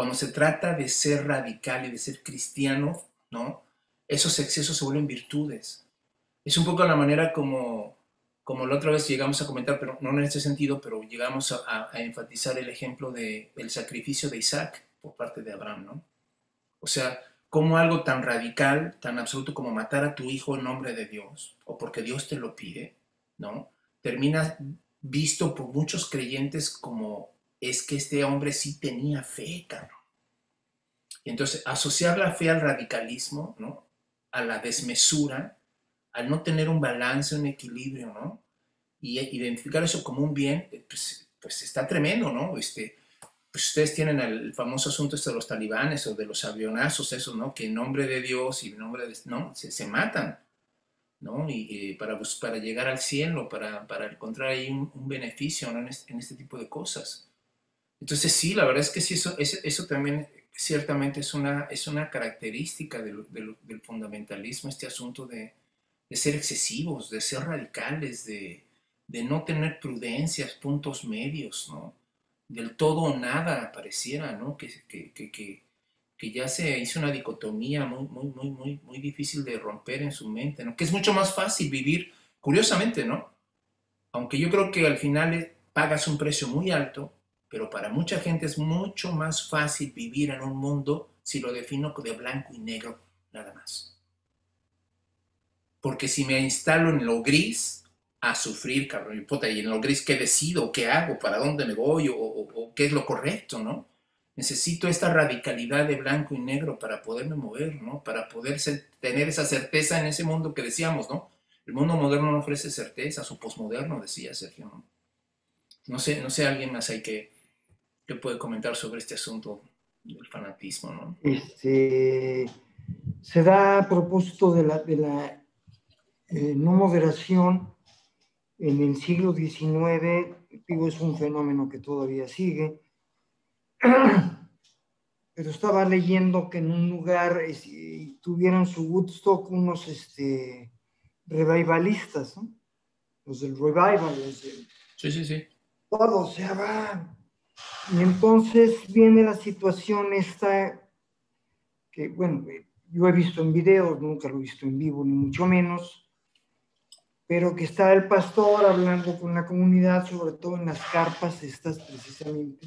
cuando se trata de ser radical y de ser cristiano, ¿no? Esos excesos se vuelven virtudes. Es un poco la manera como, como la otra vez llegamos a comentar, pero no en este sentido, pero llegamos a, enfatizar el ejemplo de, del sacrificio de Isaac por parte de Abraham, ¿no? O sea, como algo tan radical, tan absoluto como matar a tu hijo en nombre de Dios, o porque Dios te lo pide, ¿no? Termina visto por muchos creyentes como es que este hombre sí tenía fe, cabrón. Entonces, asociar la fe al radicalismo, ¿no? A la desmesura, al no tener un balance, un equilibrio, ¿no? Y identificar eso como un bien, pues, pues está tremendo, ¿no? Este, pues ustedes tienen el famoso asunto este de los talibanes o de los avionazos, esos, ¿no? Que en nombre de Dios y en nombre de, ¿no? Se, se matan, ¿no? Y, para, para llegar al cielo, para, para encontrar ahí un, beneficio, ¿no? En este tipo de cosas. Entonces sí, la verdad es que sí, eso, eso también ciertamente es una, es una característica del, fundamentalismo, este asunto de, ser excesivos, de ser radicales, de, no tener prudencias, puntos medios, ¿no? Del todo o nada pareciera, ¿no? Que, que, ya se hizo una dicotomía muy, muy, muy, muy, muy difícil de romper en su mente, ¿no? Que es mucho más fácil vivir, curiosamente, ¿no? Aunque yo creo que al final pagas un precio muy alto, pero para mucha gente es mucho más fácil vivir en un mundo si lo defino de blanco y negro nada más. Porque si me instalo en lo gris, a sufrir, cabrón, y, y en lo gris, ¿qué decido? ¿Qué hago? ¿Para dónde me voy? ¿O, qué es lo correcto? ¿no? necesito esta radicalidad de blanco y negro para poderme mover, ¿no? Para poder tener esa certeza en ese mundo que decíamos, ¿no? El mundo moderno no ofrece certezas, o posmoderno, decía Sergio, ¿no? No sé, no sé, alguien más hay que, que puede comentar sobre este asunto del fanatismo, ¿no? Este, se da a propósito de la, de la eh, no moderación en el siglo XIX, digo, es un fenómeno que todavía sigue, pero estaba leyendo que en un lugar tuvieron su Woodstock unos este, revivalistas, ¿no? los del revival. sí, sí, sí. Todo se va. Y entonces viene la situación esta, que bueno, yo he visto en videos, nunca lo he visto en vivo, ni mucho menos, pero que está el pastor hablando con la comunidad, sobre todo en las carpas estas precisamente.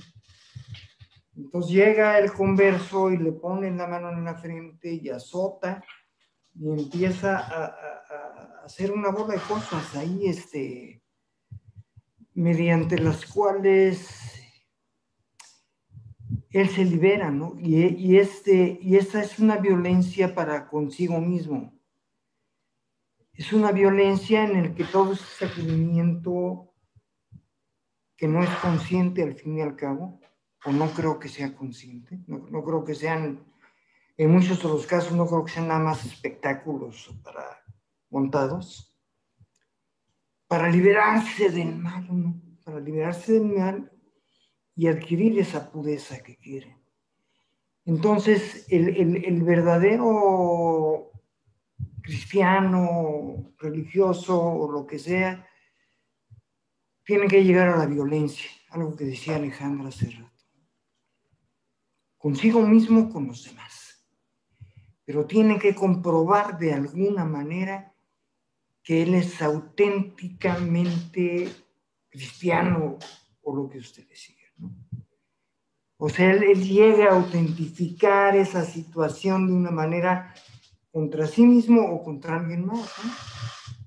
Entonces llega el converso y le pone la mano en la frente y azota y empieza a, hacer una bola de cosas ahí, este, mediante las cuales él se libera, ¿no? Y, y, este, y esta es una violencia para consigo mismo es una violencia en el que todo ese sacudimiento que no es consciente al fin y al cabo, o no creo que sea consciente, no, no, creo que sean, en muchos de los casos no creo que sean nada más espectáculos para montados, para liberarse del mal, ¿no? para liberarse del mal y adquirir esa pureza que quiere. Entonces, el, el, el verdadero cristiano, religioso o lo que sea, tiene que llegar a la violencia, algo que decía Alejandra hace rato. Consigo mismo, con los demás. Pero tiene que comprobar de alguna manera que él es auténticamente cristiano o lo que ustedes sigan. O sea, él, él llega a autentificar esa situación de una manera contra sí mismo o contra alguien más.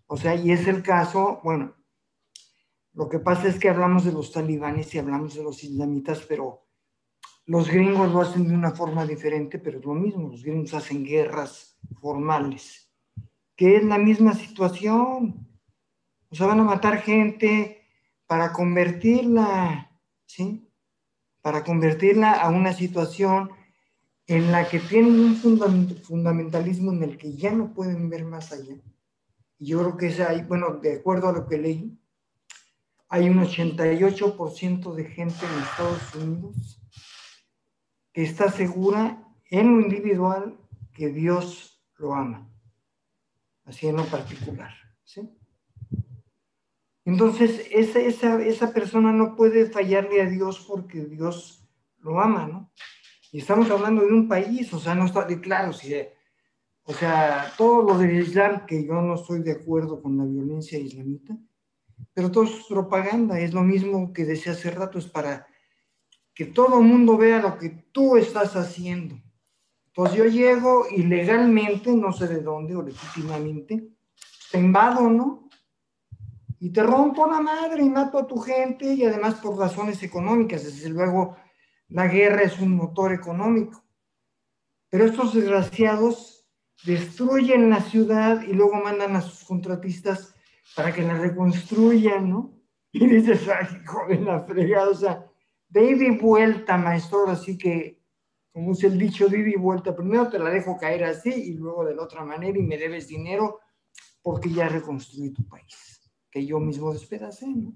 O sea, y es el caso, bueno, lo que pasa es que hablamos de los talibanes y hablamos de los islamitas, pero los gringos lo hacen de una forma diferente, pero es lo mismo, los gringos hacen guerras formales, que es la misma situación. O sea, van a matar gente para convertirla, ¿sí? Para convertirla a una situación en la que tienen un fundamentalismo en el que ya no pueden ver más allá. Yo creo que es ahí, bueno, de acuerdo a lo que leí, hay un 88% de gente en Estados Unidos que está segura en lo individual que Dios lo ama, así en lo particular. Entonces, esa, esa, esa persona no puede fallarle a Dios porque Dios lo ama, ¿no? Y estamos hablando de un país, o sea, no está de claro si, o sea, todo lo del Islam, que yo no estoy de acuerdo con la violencia islamita, pero todo es propaganda, es lo mismo que decía hace rato, es para que todo el mundo vea lo que tú estás haciendo. Entonces yo llego ilegalmente, no sé de dónde, o legítimamente, te invado, ¿no? Y te rompo la madre y mato a tu gente, y además por razones económicas, desde luego la guerra es un motor económico. Pero estos desgraciados destruyen la ciudad y luego mandan a sus contratistas para que la reconstruyan, ¿no? Y dices, ay, joven, la fregada, o sea, de ida y vuelta, maestro, así que, como es el dicho, de vuelta, primero te la dejo caer así y luego de la otra manera y me debes dinero porque ya reconstruí tu país, yo mismo despedacé, ¿no?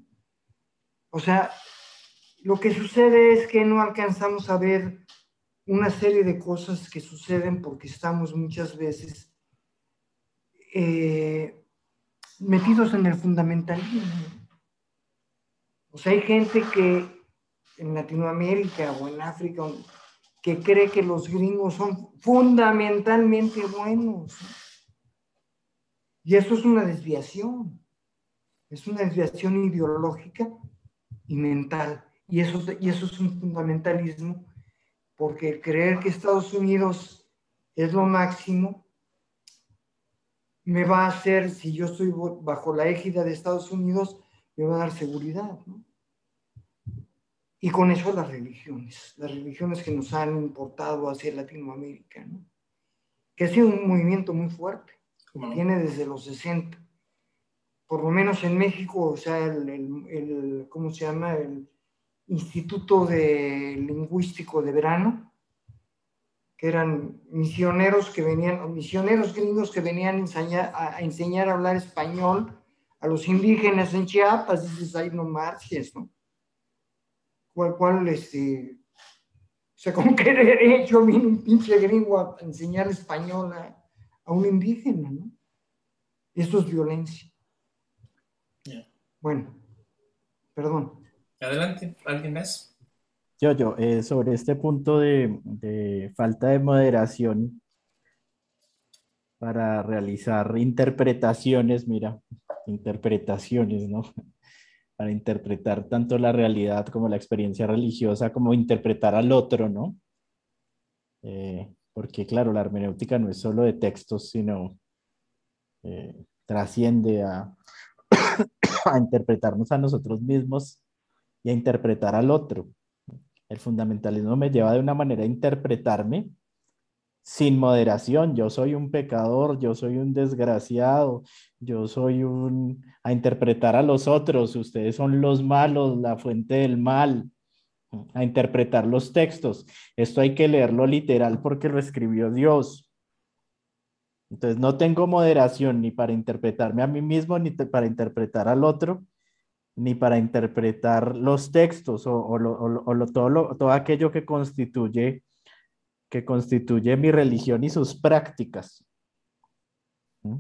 O sea, lo que sucede es que no alcanzamos a ver una serie de cosas que suceden porque estamos muchas veces eh, metidos en el fundamentalismo. O sea, hay gente que en Latinoamérica o en África que cree que los gringos son fundamentalmente buenos. Y eso es una desviación. Es una desviación ideológica y mental. Y eso, y eso es un fundamentalismo, porque creer que Estados Unidos es lo máximo me va a hacer, si yo estoy bajo la égida de Estados Unidos, me va a dar seguridad. ¿no? Y con eso las religiones, las religiones que nos han importado hacia Latinoamérica, ¿no? que ha sido un movimiento muy fuerte, viene desde los 60. Por lo menos en México, o sea, el, el, ¿cómo se llama? El Instituto de Lingüístico de Verano, que eran misioneros que venían, misioneros gringos que venían a enseñar a, enseñar a hablar español a los indígenas en Chiapas, dices, ahí no marches, ¿no? ¿Cuál, cuál, este, o sea, ¿con qué derecho viene un pinche gringo a enseñar español a, un indígena, ¿no? Esto es violencia. Bueno, perdón. Adelante, ¿alguien más? Yo, yo, eh, sobre este punto de, falta de moderación para realizar interpretaciones, mira, interpretaciones, ¿no? Para interpretar tanto la realidad como la experiencia religiosa, como interpretar al otro, ¿no? Eh, porque claro, la hermenéutica no es solo de textos, sino eh, trasciende a, a interpretarnos a nosotros mismos y a interpretar al otro. El fundamentalismo me lleva de una manera a interpretarme sin moderación. Yo soy un pecador, yo soy un desgraciado, yo soy un... a interpretar a los otros, ustedes son los malos, la fuente del mal, a interpretar los textos. Esto hay que leerlo literal porque lo escribió Dios. Entonces no tengo moderación ni para interpretarme a mí mismo ni para interpretar al otro ni para interpretar los textos o, todo, todo aquello que constituye, que constituye mi religión y sus prácticas. ¿Mm?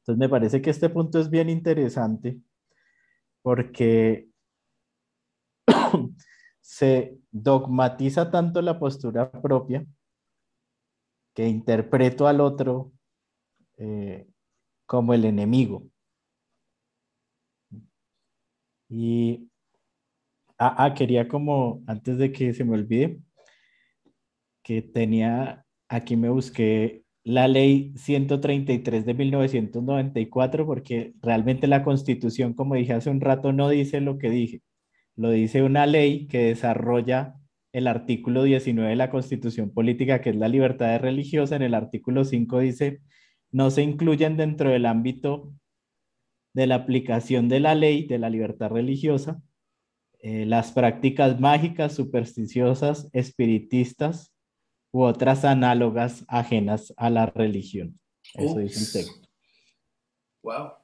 Entonces me parece que este punto es bien interesante porque se dogmatiza tanto la postura propia que interpreto al otro eh, como el enemigo. Y ah, ah, quería como, antes de que se me olvide, que tenía, aquí me busqué la ley 133 de 1994, porque realmente la constitución, como dije hace un rato, no dice lo que dije. Lo dice una ley que desarrolla el artículo 19 de la constitución política, que es la libertad religiosa. En el artículo 5 dice, no se incluyen dentro del ámbito de la aplicación de la ley de la libertad religiosa, eh, las prácticas mágicas, supersticiosas, espiritistas u otras análogas ajenas a la religión. Eso dice el texto. Wow.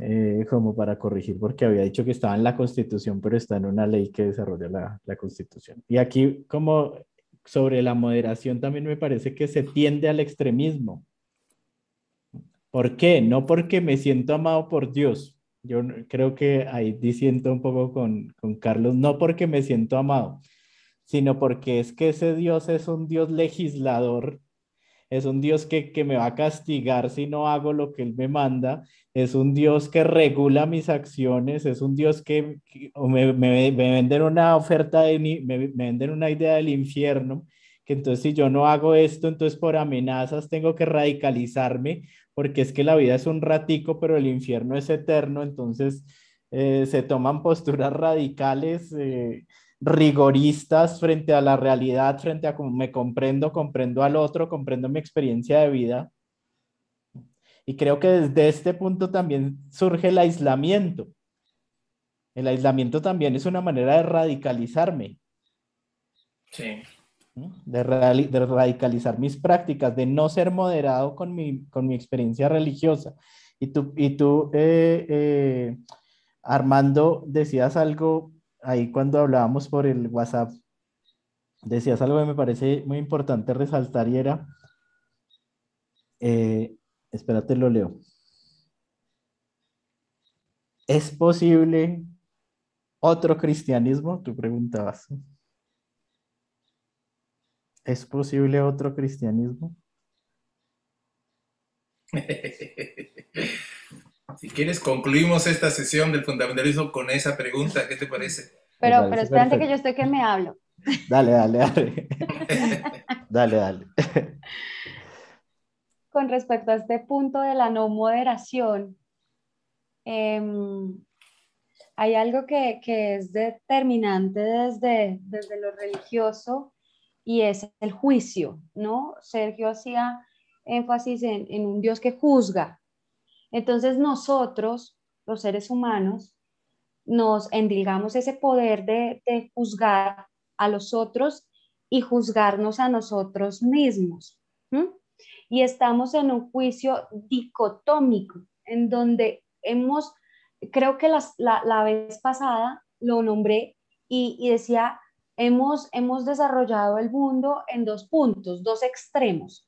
Eh, como para corregir, porque había dicho que estaba en la Constitución, pero está en una ley que desarrolla la, la Constitución. Y aquí, como sobre la moderación, también me parece que se tiende al extremismo. ¿Por qué? No porque me siento amado por Dios. Yo creo que ahí disiento un poco con, con Carlos, no porque me siento amado, sino porque es que ese Dios es un Dios legislador, es un Dios que, que, me va a castigar si no hago lo que Él me manda, es un Dios que regula mis acciones, es un Dios que, me, me, me, venden una oferta, de, me, me venden una idea del infierno, que entonces si yo no hago esto, entonces por amenazas tengo que radicalizarme porque es que la vida es un ratico, pero el infierno es eterno, entonces eh, se toman posturas radicales, eh, rigoristas frente a la realidad, frente a cómo me comprendo, comprendo al otro, comprendo mi experiencia de vida. Y creo que desde este punto también surge el aislamiento. El aislamiento también es una manera de radicalizarme. Sí de, radicalizar mis prácticas, de no ser moderado con mi, con mi experiencia religiosa. Y tú, y tú eh, eh, Armando, decías algo ahí cuando hablábamos por el WhatsApp, decías algo que me parece muy importante resaltar y era, eh, espérate, lo leo. ¿Es posible otro cristianismo? Tú preguntabas. ¿Es posible otro cristianismo? si quieres, concluimos esta sesión del fundamentalismo con esa pregunta. ¿Qué te parece? Pero, pero espérate que yo estoy que me hablo. Dale, dale, dale. dale, dale. Con respecto a este punto de la no moderación, em, hay algo que, es determinante desde, desde lo religioso y es el juicio, ¿no? Sergio hacía énfasis en, un Dios que juzga. Entonces nosotros, los seres humanos, nos endilgamos ese poder de, juzgar a los otros y juzgarnos a nosotros mismos. Y estamos en un juicio dicotómico, en donde hemos, creo que la, vez pasada lo nombré y, decía, hemos, hemos desarrollado el mundo en dos puntos, dos extremos.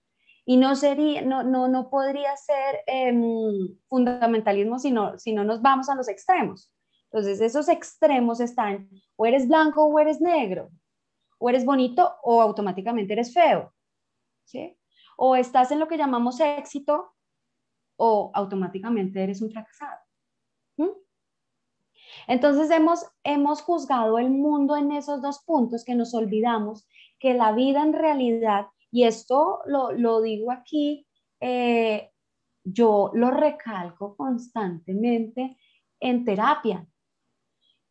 Y no, sería, no, no, no podría ser em, fundamentalismo si no, si no nos vamos a los extremos. Entonces, esos extremos están, o eres blanco o eres negro, o eres bonito o automáticamente eres feo, ¿sí? O estás en lo que llamamos éxito o automáticamente eres un fracasado. Entonces hemos, hemos juzgado el mundo en esos dos puntos que nos olvidamos que la vida en realidad, y esto lo, digo aquí, eh, yo lo recalco constantemente en terapia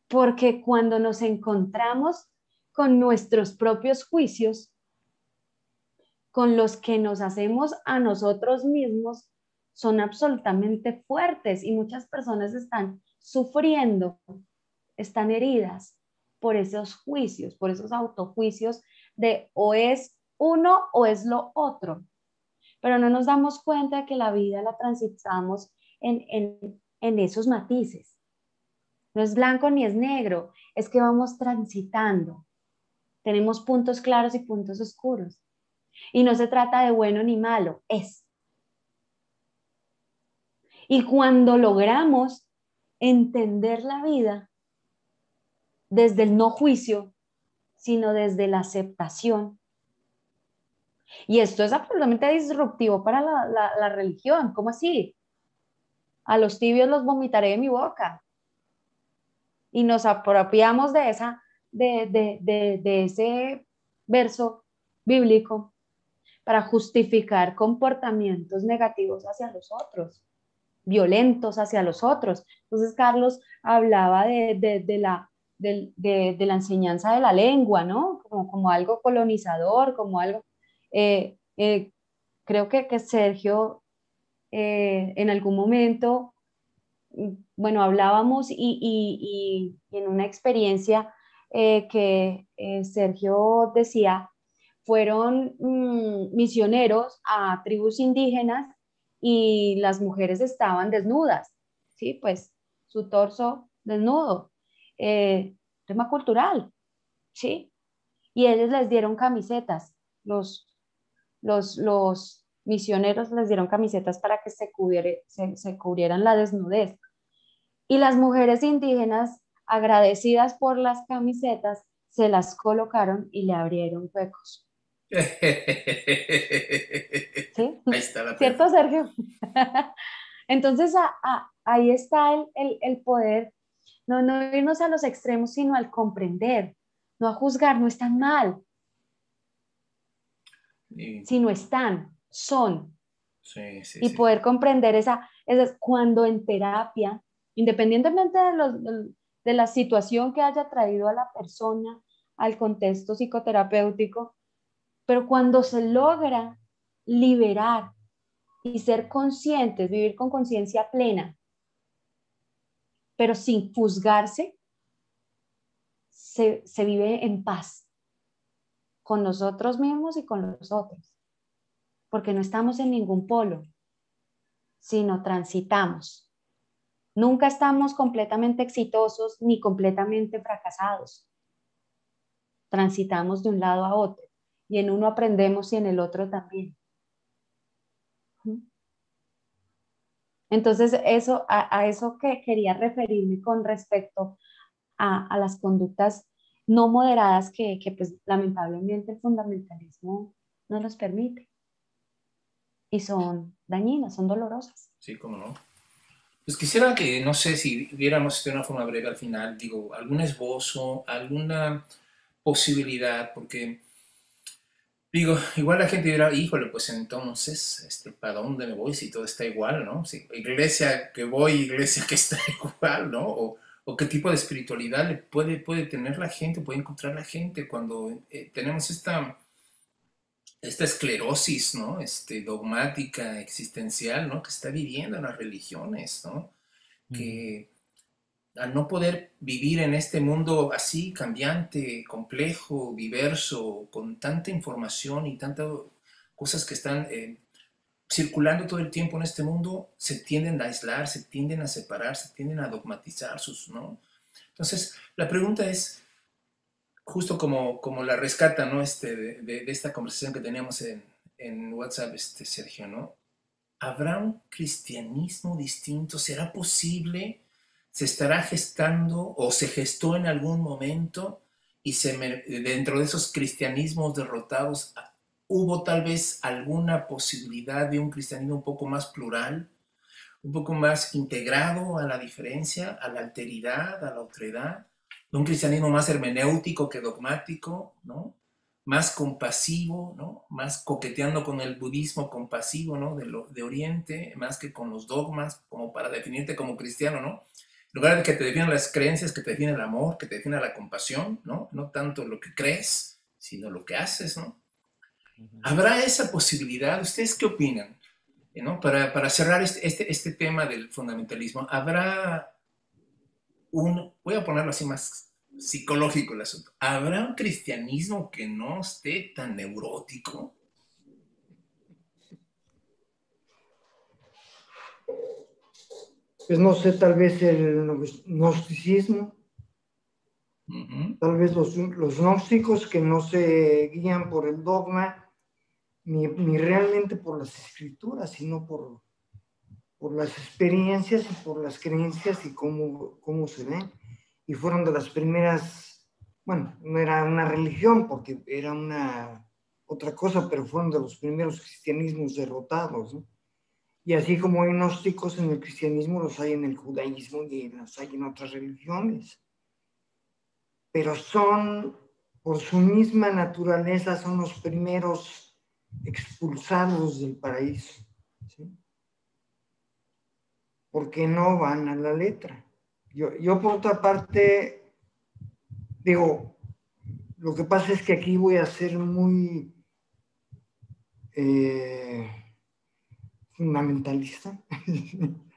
porque cuando nos encontramos con nuestros propios juicios, con los que nos hacemos a nosotros mismos, son absolutamente fuertes y muchas personas están sufriendo, están heridas por esos juicios, por esos autojuicios de o es uno o es lo otro. Pero no nos damos cuenta que la vida la transitamos en, en, en esos matices. No es blanco ni es negro, es que vamos transitando. Tenemos puntos claros y puntos oscuros. Y no se trata de bueno ni malo, es. Y cuando logramos entender la vida desde el no juicio, sino desde la aceptación, y esto es absolutamente disruptivo para la, la religión, ¿cómo así? A los tibios los vomitaré de mi boca y nos apropiamos de, esa, de, de, ese verso bíblico para justificar comportamientos negativos hacia los otros, violentos hacia los otros. Entonces, Carlos hablaba de, la, de, la enseñanza de la lengua, ¿no? Como, como algo colonizador, como algo... Eh, eh, creo que, que Sergio eh, en algún momento bueno, hablábamos y, en una experiencia eh, que eh, Sergio decía, fueron mm, misioneros a tribus indígenas y las mujeres estaban desnudas, ¿sí? Pues su torso desnudo, eh, tema cultural, ¿sí? Y ellos les dieron camisetas, los, los, los misioneros les dieron camisetas para que se, se, cubrieran la desnudez. Y las mujeres indígenas, agradecidas por las camisetas, se las colocaron y le abrieron huecos. ¿Sí? Ahí está la ¿Cierto, Sergio? Entonces, ahí está el, el, poder, no, no irnos a los extremos, sino al comprender, no a juzgar, no están mal, sino están son. y poder comprender esa, esa, cuando en terapia, independientemente de, de la situación que haya traído a la persona al contexto psicoterapéutico, pero cuando se logra liberar y ser conscientes, vivir con conciencia plena, pero sin juzgarse, se, se, vive en paz con nosotros mismos y con los otros porque no estamos en ningún polo, sino transitamos. Nunca estamos completamente exitosos ni completamente fracasados. Transitamos de un lado a otro y en uno aprendemos y en el otro también. Entonces, eso, a, eso que quería referirme con respecto a, las conductas no moderadas que, que pues, lamentablemente el fundamentalismo no nos permite y son dañinas, son dolorosas. Sí, cómo no. Pues quisiera que, no sé si viéramos de una forma breve al final, digo, algún esbozo, alguna posibilidad, porque digo, igual la gente dirá, híjole, pues entonces, este, ¿para dónde me voy si todo está igual, no? Si iglesia que voy, iglesia que está igual, ¿no? O, o qué tipo de espiritualidad puede, puede tener la gente, puede encontrar la gente cuando eh, tenemos esta, esta esclerosis, ¿no? Este, dogmática, existencial, ¿no? Que está viviendo en las religiones, ¿no? Que al no poder vivir en este mundo así cambiante, complejo, diverso, con tanta información y tantas cosas que están eh, circulando todo el tiempo en este mundo, se tienden a aislar, se tienden a separar, se tienden a dogmatizar sus, ¿no? Entonces, la pregunta es, justo como, como la rescata, ¿no? Este, de, esta conversación que teníamos en, en WhatsApp, este, Sergio, ¿no? ¿Habrá un cristianismo distinto? ¿Será posible? ¿Se estará gestando o se gestó en algún momento y se dentro de esos cristianismos derrotados hubo tal vez alguna posibilidad de un cristianismo un poco más plural, un poco más integrado a la diferencia, a la alteridad, a la otredad, un cristianismo más hermenéutico que dogmático, ¿no? más compasivo, ¿no? más coqueteando con el budismo compasivo ¿no? de, lo, de Oriente, más que con los dogmas, como para definirte como cristiano, ¿no? En lugar de que te definan las creencias, que te define el amor, que te defina la compasión, ¿no? No tanto lo que crees, sino lo que haces, ¿no? ¿Habrá esa posibilidad? ¿Ustedes qué opinan? ¿No? Para, para, cerrar este, este, este, tema del fundamentalismo, ¿habrá un, voy a ponerlo así más psicológico el asunto, ¿habrá un cristianismo que no esté tan neurótico? Pues no sé, tal vez el gnosticismo, tal vez los, los gnósticos que no se guían por el dogma, ni, realmente por las escrituras, sino por, por las experiencias y por las creencias y cómo, cómo se ven. Y fueron de las primeras, bueno, no era una religión porque era una otra cosa, pero fueron de los primeros cristianismos derrotados. Y así como hay gnósticos en el cristianismo, los hay en el judaísmo y los hay en otras religiones. Pero son, por su misma naturaleza, son los primeros expulsados del paraíso. ¿sí? Porque no van a la letra. Yo, yo por otra parte, digo, lo que pasa es que aquí voy a ser muy eh, fundamentalista.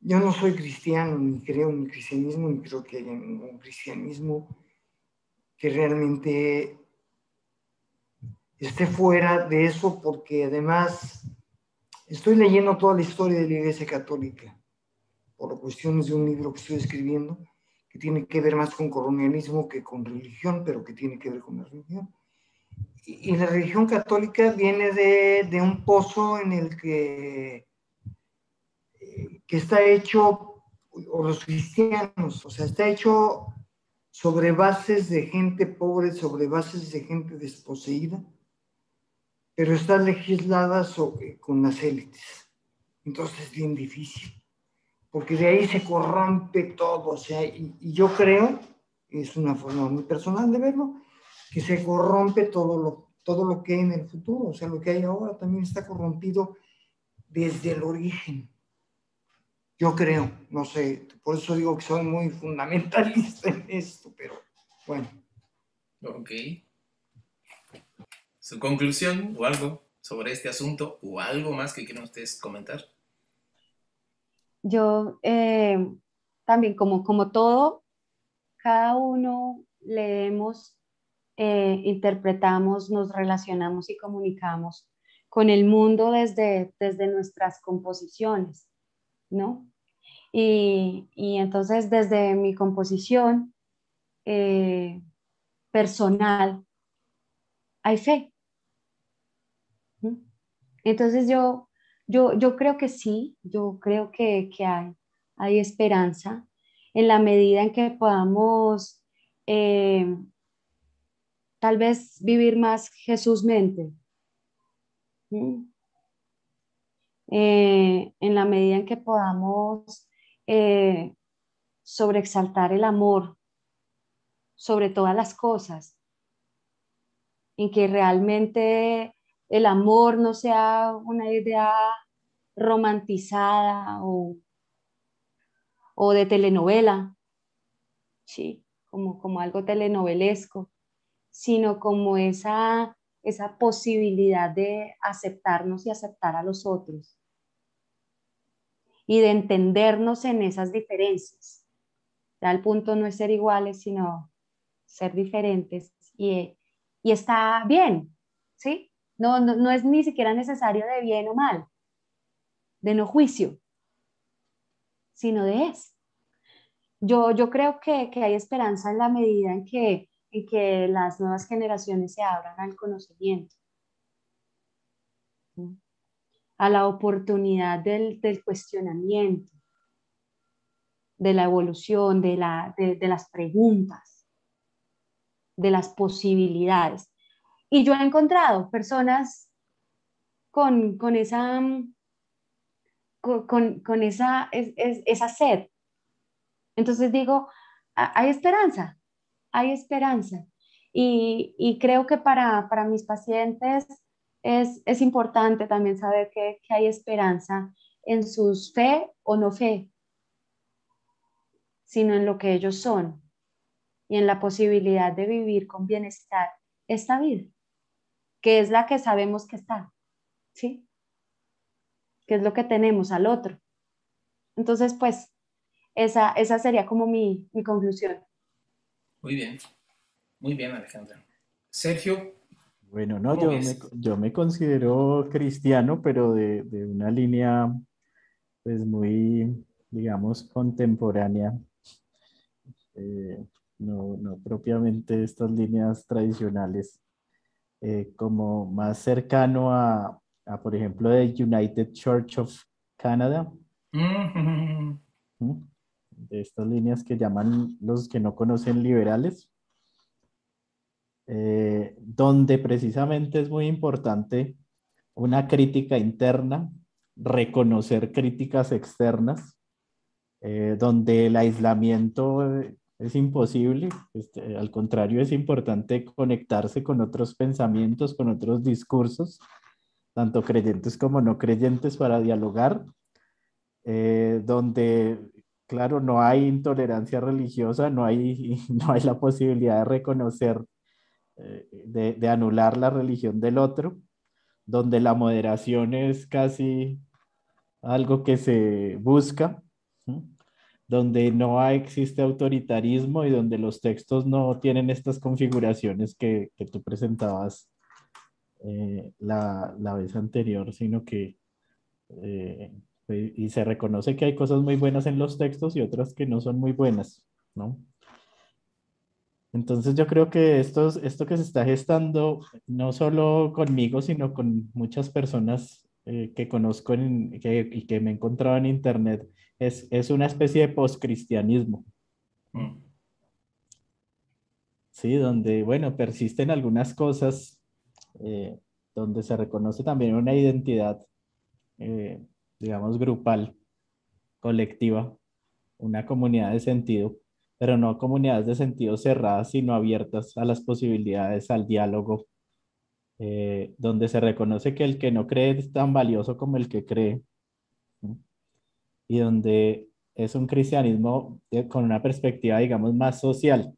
Yo no soy cristiano, ni creo en el cristianismo, ni creo que haya un cristianismo que realmente esté fuera de eso porque además estoy leyendo toda la historia de la Iglesia Católica por cuestiones de un libro que estoy escribiendo que tiene que ver más con colonialismo que con religión, pero que tiene que ver con la religión. Y, la religión católica viene de, de, un pozo en el que, que está hecho, o los cristianos, o sea, está hecho sobre bases de gente pobre, sobre bases de gente desposeída, pero está legislada con las élites. Entonces es bien difícil, porque de ahí se corrompe todo. O sea, y, yo creo, es una forma muy personal de verlo, que se corrompe todo lo, todo lo que hay en el futuro. O sea, lo que hay ahora también está corrompido desde el origen. Yo creo, no sé, por eso digo que soy muy fundamentalista en esto, pero bueno. Ok su conclusión o algo sobre este asunto o algo más que quieran ustedes comentar. Yo eh, también, como, como todo, cada uno leemos, eh, interpretamos, nos relacionamos y comunicamos con el mundo desde, desde nuestras composiciones, ¿no? Y, y entonces desde mi composición eh, personal hay fe, entonces yo, yo, yo creo que sí, yo creo que, hay, hay esperanza en la medida en que podamos eh, tal vez vivir más Jesús mente. Eh, en la medida en que podamos eh, sobreexaltar el amor sobre todas las cosas, en que realmente el amor no sea una idea romantizada o, o de telenovela, ¿sí? Como, como algo telenovelesco, sino como esa, esa posibilidad de aceptarnos y aceptar a los otros y de entendernos en esas diferencias. Ya el punto no es ser iguales, sino ser diferentes y, y está bien, ¿sí? No, no, no, es ni siquiera necesario de bien o mal, de no juicio, sino de es. Yo, yo creo que, que hay esperanza en la medida en que, en que las nuevas generaciones se abran al conocimiento a la oportunidad del, cuestionamiento, de la evolución, de, la, de, las preguntas, de las posibilidades. Y yo he encontrado personas con, esa, con, esa, esa sed. Entonces digo, hay esperanza, hay esperanza. Y, y creo que para, para mis pacientes es, importante también saber que, hay esperanza en sus fe o no fe, sino en lo que ellos son y en la posibilidad de vivir con bienestar esta vida, que es la que sabemos que está, ¿sí? Que es lo que tenemos al otro. Entonces, pues, esa, esa sería como mi, mi conclusión. Muy bien, muy bien, Alejandra. Sergio, bueno, no, yo me, yo me, considero cristiano, pero de, de, una línea, pues muy, digamos, contemporánea. Eh, no, no, propiamente estas líneas tradicionales, eh, como más cercano a, a, por ejemplo, de United Church of Canada. ¿Mm? De estas líneas que llaman los que no conocen liberales. Eh, donde precisamente es muy importante una crítica interna, reconocer críticas externas, eh, donde el aislamiento es imposible, este, al contrario es importante conectarse con otros pensamientos, con otros discursos, tanto creyentes como no creyentes para dialogar, eh, donde claro, no hay intolerancia religiosa, no hay, no hay la posibilidad de reconocer eh, de, anular la religión del otro, donde la moderación es casi algo que se busca, donde no existe autoritarismo y donde los textos no tienen estas configuraciones que, tú presentabas eh, la, vez anterior, sino que eh, y se reconoce que hay cosas muy buenas en los textos y otras que no son muy buenas, ¿no? Entonces yo creo que esto, esto que se está gestando, no solo conmigo, sino con muchas personas eh, que conozco y que me he encontrado en Internet, es, es una especie de poscristianismo. Mm. Sí, donde, bueno, persisten algunas cosas, eh, donde se reconoce también una identidad, eh, digamos, grupal, colectiva, una comunidad de sentido pero no comunidades de sentido cerradas, sino abiertas a las posibilidades, al diálogo, eh, donde se reconoce que el que no cree es tan valioso como el que cree, y donde es un cristianismo con una perspectiva, digamos, más social,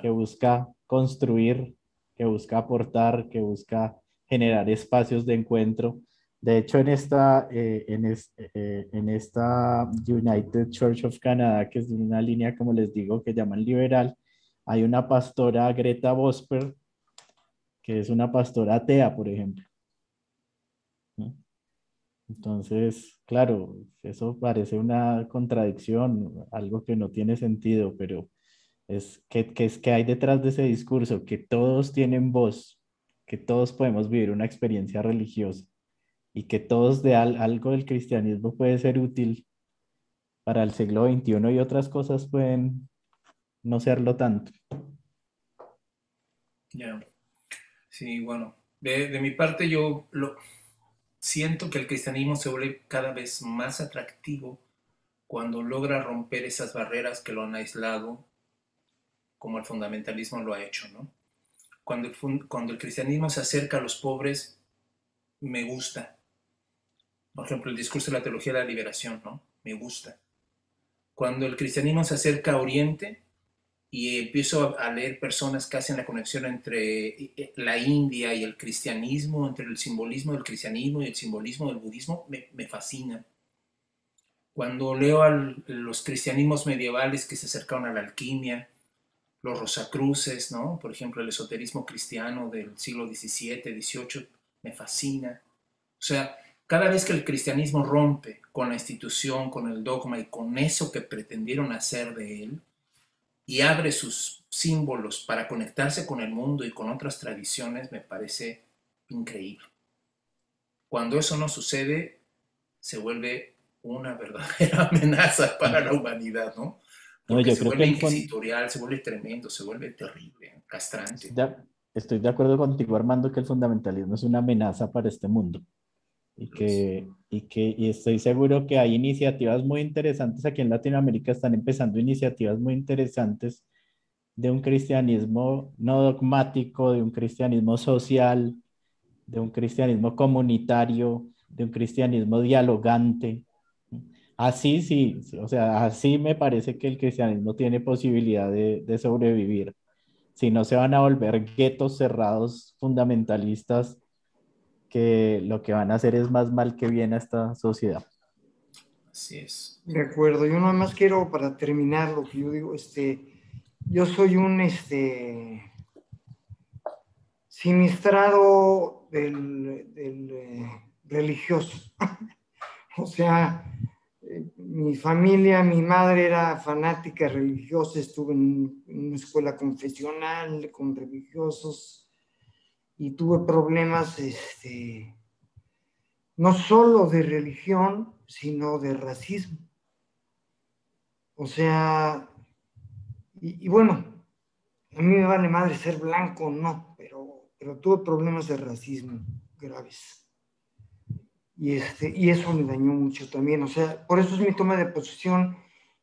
que busca construir, que busca aportar, que busca generar espacios de encuentro de hecho, en esta, eh, en, eh, en, esta United Church of Canada, que es una línea, como les digo, que llaman liberal, hay una pastora, Greta Bosper, que es una pastora atea, por ejemplo. Entonces, claro, eso parece una contradicción, algo que no tiene sentido, pero es que, que, es que hay detrás de ese discurso, que todos tienen voz, que todos podemos vivir una experiencia religiosa y que todos de algo del cristianismo puede ser útil para el siglo XXI y otras cosas pueden no serlo tanto. Ya. Sí, bueno, de, mi parte yo lo, siento que el cristianismo se vuelve cada vez más atractivo cuando logra romper esas barreras que lo han aislado, como el fundamentalismo lo ha hecho, ¿no? Cuando el cristianismo se acerca a los pobres, me gusta, por ejemplo, el discurso de la teología de la liberación, ¿no? Me gusta. cuando el cristianismo se acerca a Oriente y empiezo a leer personas que hacen la conexión entre eh, la India y el cristianismo, entre el simbolismo del cristianismo y el simbolismo del budismo, me, me fascina. Cuando leo a los cristianismos medievales que se acercaron a la alquimia, los rosacruces, ¿no? Por ejemplo, el esoterismo cristiano del siglo XVII, XVIII, me fascina. O sea, cada vez que el cristianismo rompe con la institución, con el dogma y con eso que pretendieron hacer de él, y abre sus símbolos para conectarse con el mundo y con otras tradiciones, me parece increíble. Cuando eso no sucede, se vuelve una verdadera amenaza para la humanidad, ¿no? se vuelve inquisitorial, se vuelve tremendo, se vuelve terrible, castrante. estoy de acuerdo contigo, Armando, que el fundamentalismo es una amenaza para este mundo. Y que, y que y estoy seguro que hay iniciativas muy interesantes aquí en Latinoamérica, están empezando iniciativas muy interesantes de un cristianismo no dogmático, de un cristianismo social, de un cristianismo comunitario, de un cristianismo dialogante, Así sí, o sea, así me parece que el cristianismo tiene posibilidad de, de sobrevivir. Si no se van a volver guetos cerrados fundamentalistas que lo que van a hacer es más mal que bien a esta sociedad. Así es. De acuerdo. Yo nada más quiero para terminar lo que yo digo, este, yo soy un este sinistrado del, del eh, religioso. o sea, mi familia, mi madre era fanática religiosa, estuve en, una escuela confesional con religiosos y tuve problemas, este, no solo de religión, sino de racismo. O sea, y, bueno, a mí me vale madre ser blanco no, pero, pero tuve problemas de racismo graves. Y, este, y eso me dañó mucho también. O sea, por eso es mi toma de posición.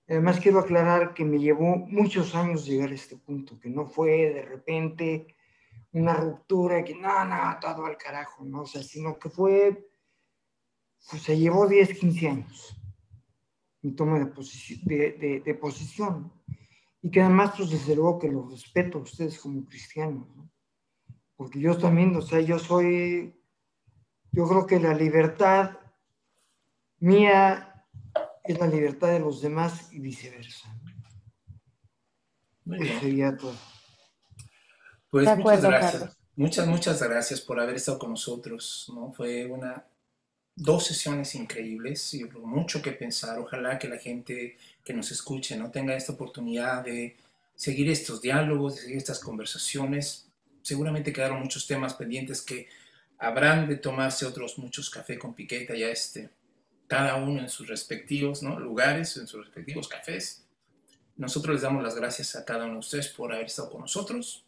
Además, quiero aclarar que me llevó muchos años llegar a este punto, que no fue de repente una ruptura, que no, no, todo al carajo, ¿no? O sea, sino que fue, pues se llevó 10, 15 años mi toma de, posición, de, de, posición. Y que además, pues desde luego que los respeto a ustedes como cristianos, ¿no? Porque yo también, o sea, yo soy yo creo que la libertad mía es la libertad de los demás y viceversa. Eso sería todo. Pues muchas gracias. Muchas, muchas gracias por haber estado con nosotros. ¿no? Fue una, dos sesiones increíbles y mucho que pensar. Ojalá que la gente que nos escuche no tenga esta oportunidad de seguir estos diálogos, de seguir estas conversaciones. Seguramente quedaron muchos temas pendientes que habrán de tomarse otros muchos café con piqueta ya este, cada uno en sus respectivos ¿no? lugares, en sus respectivos cafés. Nosotros les damos las gracias a cada uno de ustedes por haber estado con nosotros.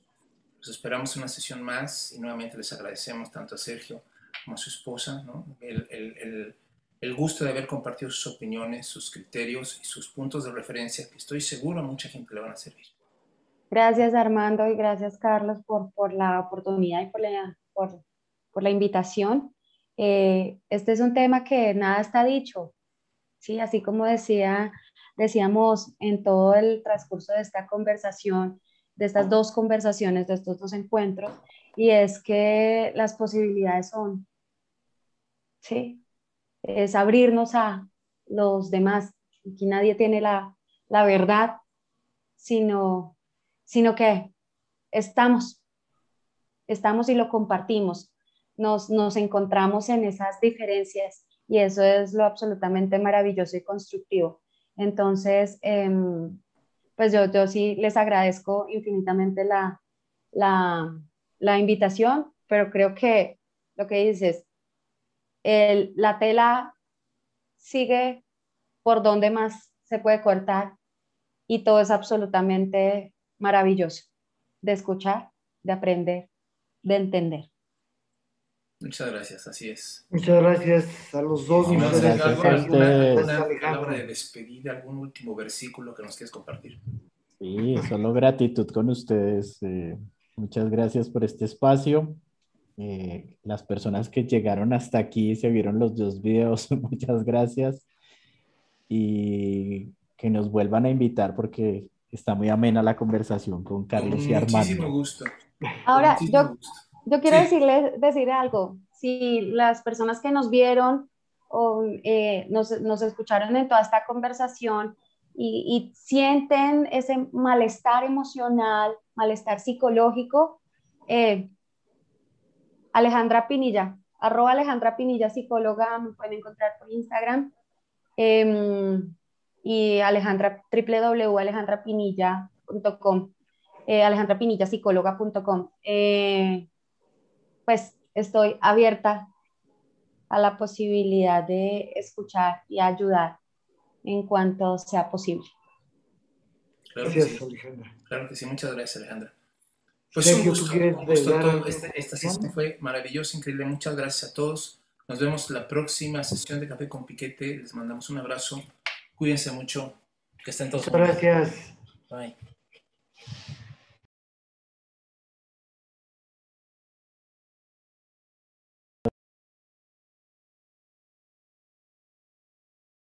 Los esperamos en una sesión más y nuevamente les agradecemos tanto a Sergio como a su esposa ¿no? el, el, el, gusto de haber compartido sus opiniones, sus criterios y sus puntos de referencia que estoy seguro a mucha gente le van a servir. Gracias Armando y gracias Carlos por, por la oportunidad y por, la, por por la invitación. Eh, este es un tema que nada está dicho, ¿sí? Así como decía, decíamos en todo el transcurso de esta conversación, de estas dos conversaciones, de estos dos encuentros, y es que las posibilidades son, ¿sí? Es abrirnos a los demás. Aquí nadie tiene la, la verdad, sino, sino que estamos, estamos y lo compartimos nos, encontramos en esas diferencias y eso es lo absolutamente maravilloso y constructivo. Entonces, em, pues yo, sí les agradezco infinitamente la, la, invitación, pero creo que lo que dices, la tela sigue por donde más se puede cortar y todo es absolutamente maravilloso de escuchar, de aprender, de entender. Muchas gracias, así es. Muchas gracias a los dos. muchas gracias. ¿Alguna, palabra de despedida, algún último versículo que nos quieres compartir? Sí, solo gratitud con ustedes. Eh, muchas gracias por este espacio. Eh, las personas que llegaron hasta aquí se vieron los dos videos, muchas gracias. Y que nos vuelvan a invitar porque está muy amena la conversación con Carlos y Armando. Muchísimo gusto. Ahora, yo, yo quiero decirles decir algo. Si las personas que nos vieron o eh, nos, nos, escucharon en toda esta conversación y, y, sienten ese malestar emocional, malestar psicológico, eh, Alejandra Pinilla, arroba Alejandra Pinilla, psicóloga, me pueden encontrar por Instagram. Eh, y Alejandra, www.alejandrapinilla.com, eh, alejandrapinillasicóloga.com. Eh, pues estoy abierta a la posibilidad de escuchar y ayudar en cuanto sea posible. Claro que sí, Alejandra. Claro que sí, muchas gracias, Alejandra. Pues un gusto, un gusto todo. Este, esta sesión fue maravillosa, increíble. Muchas gracias a todos. Nos vemos la próxima sesión de Café con Piquete. Les mandamos un abrazo. Cuídense mucho. Que estén todos. Muchas gracias. Bye.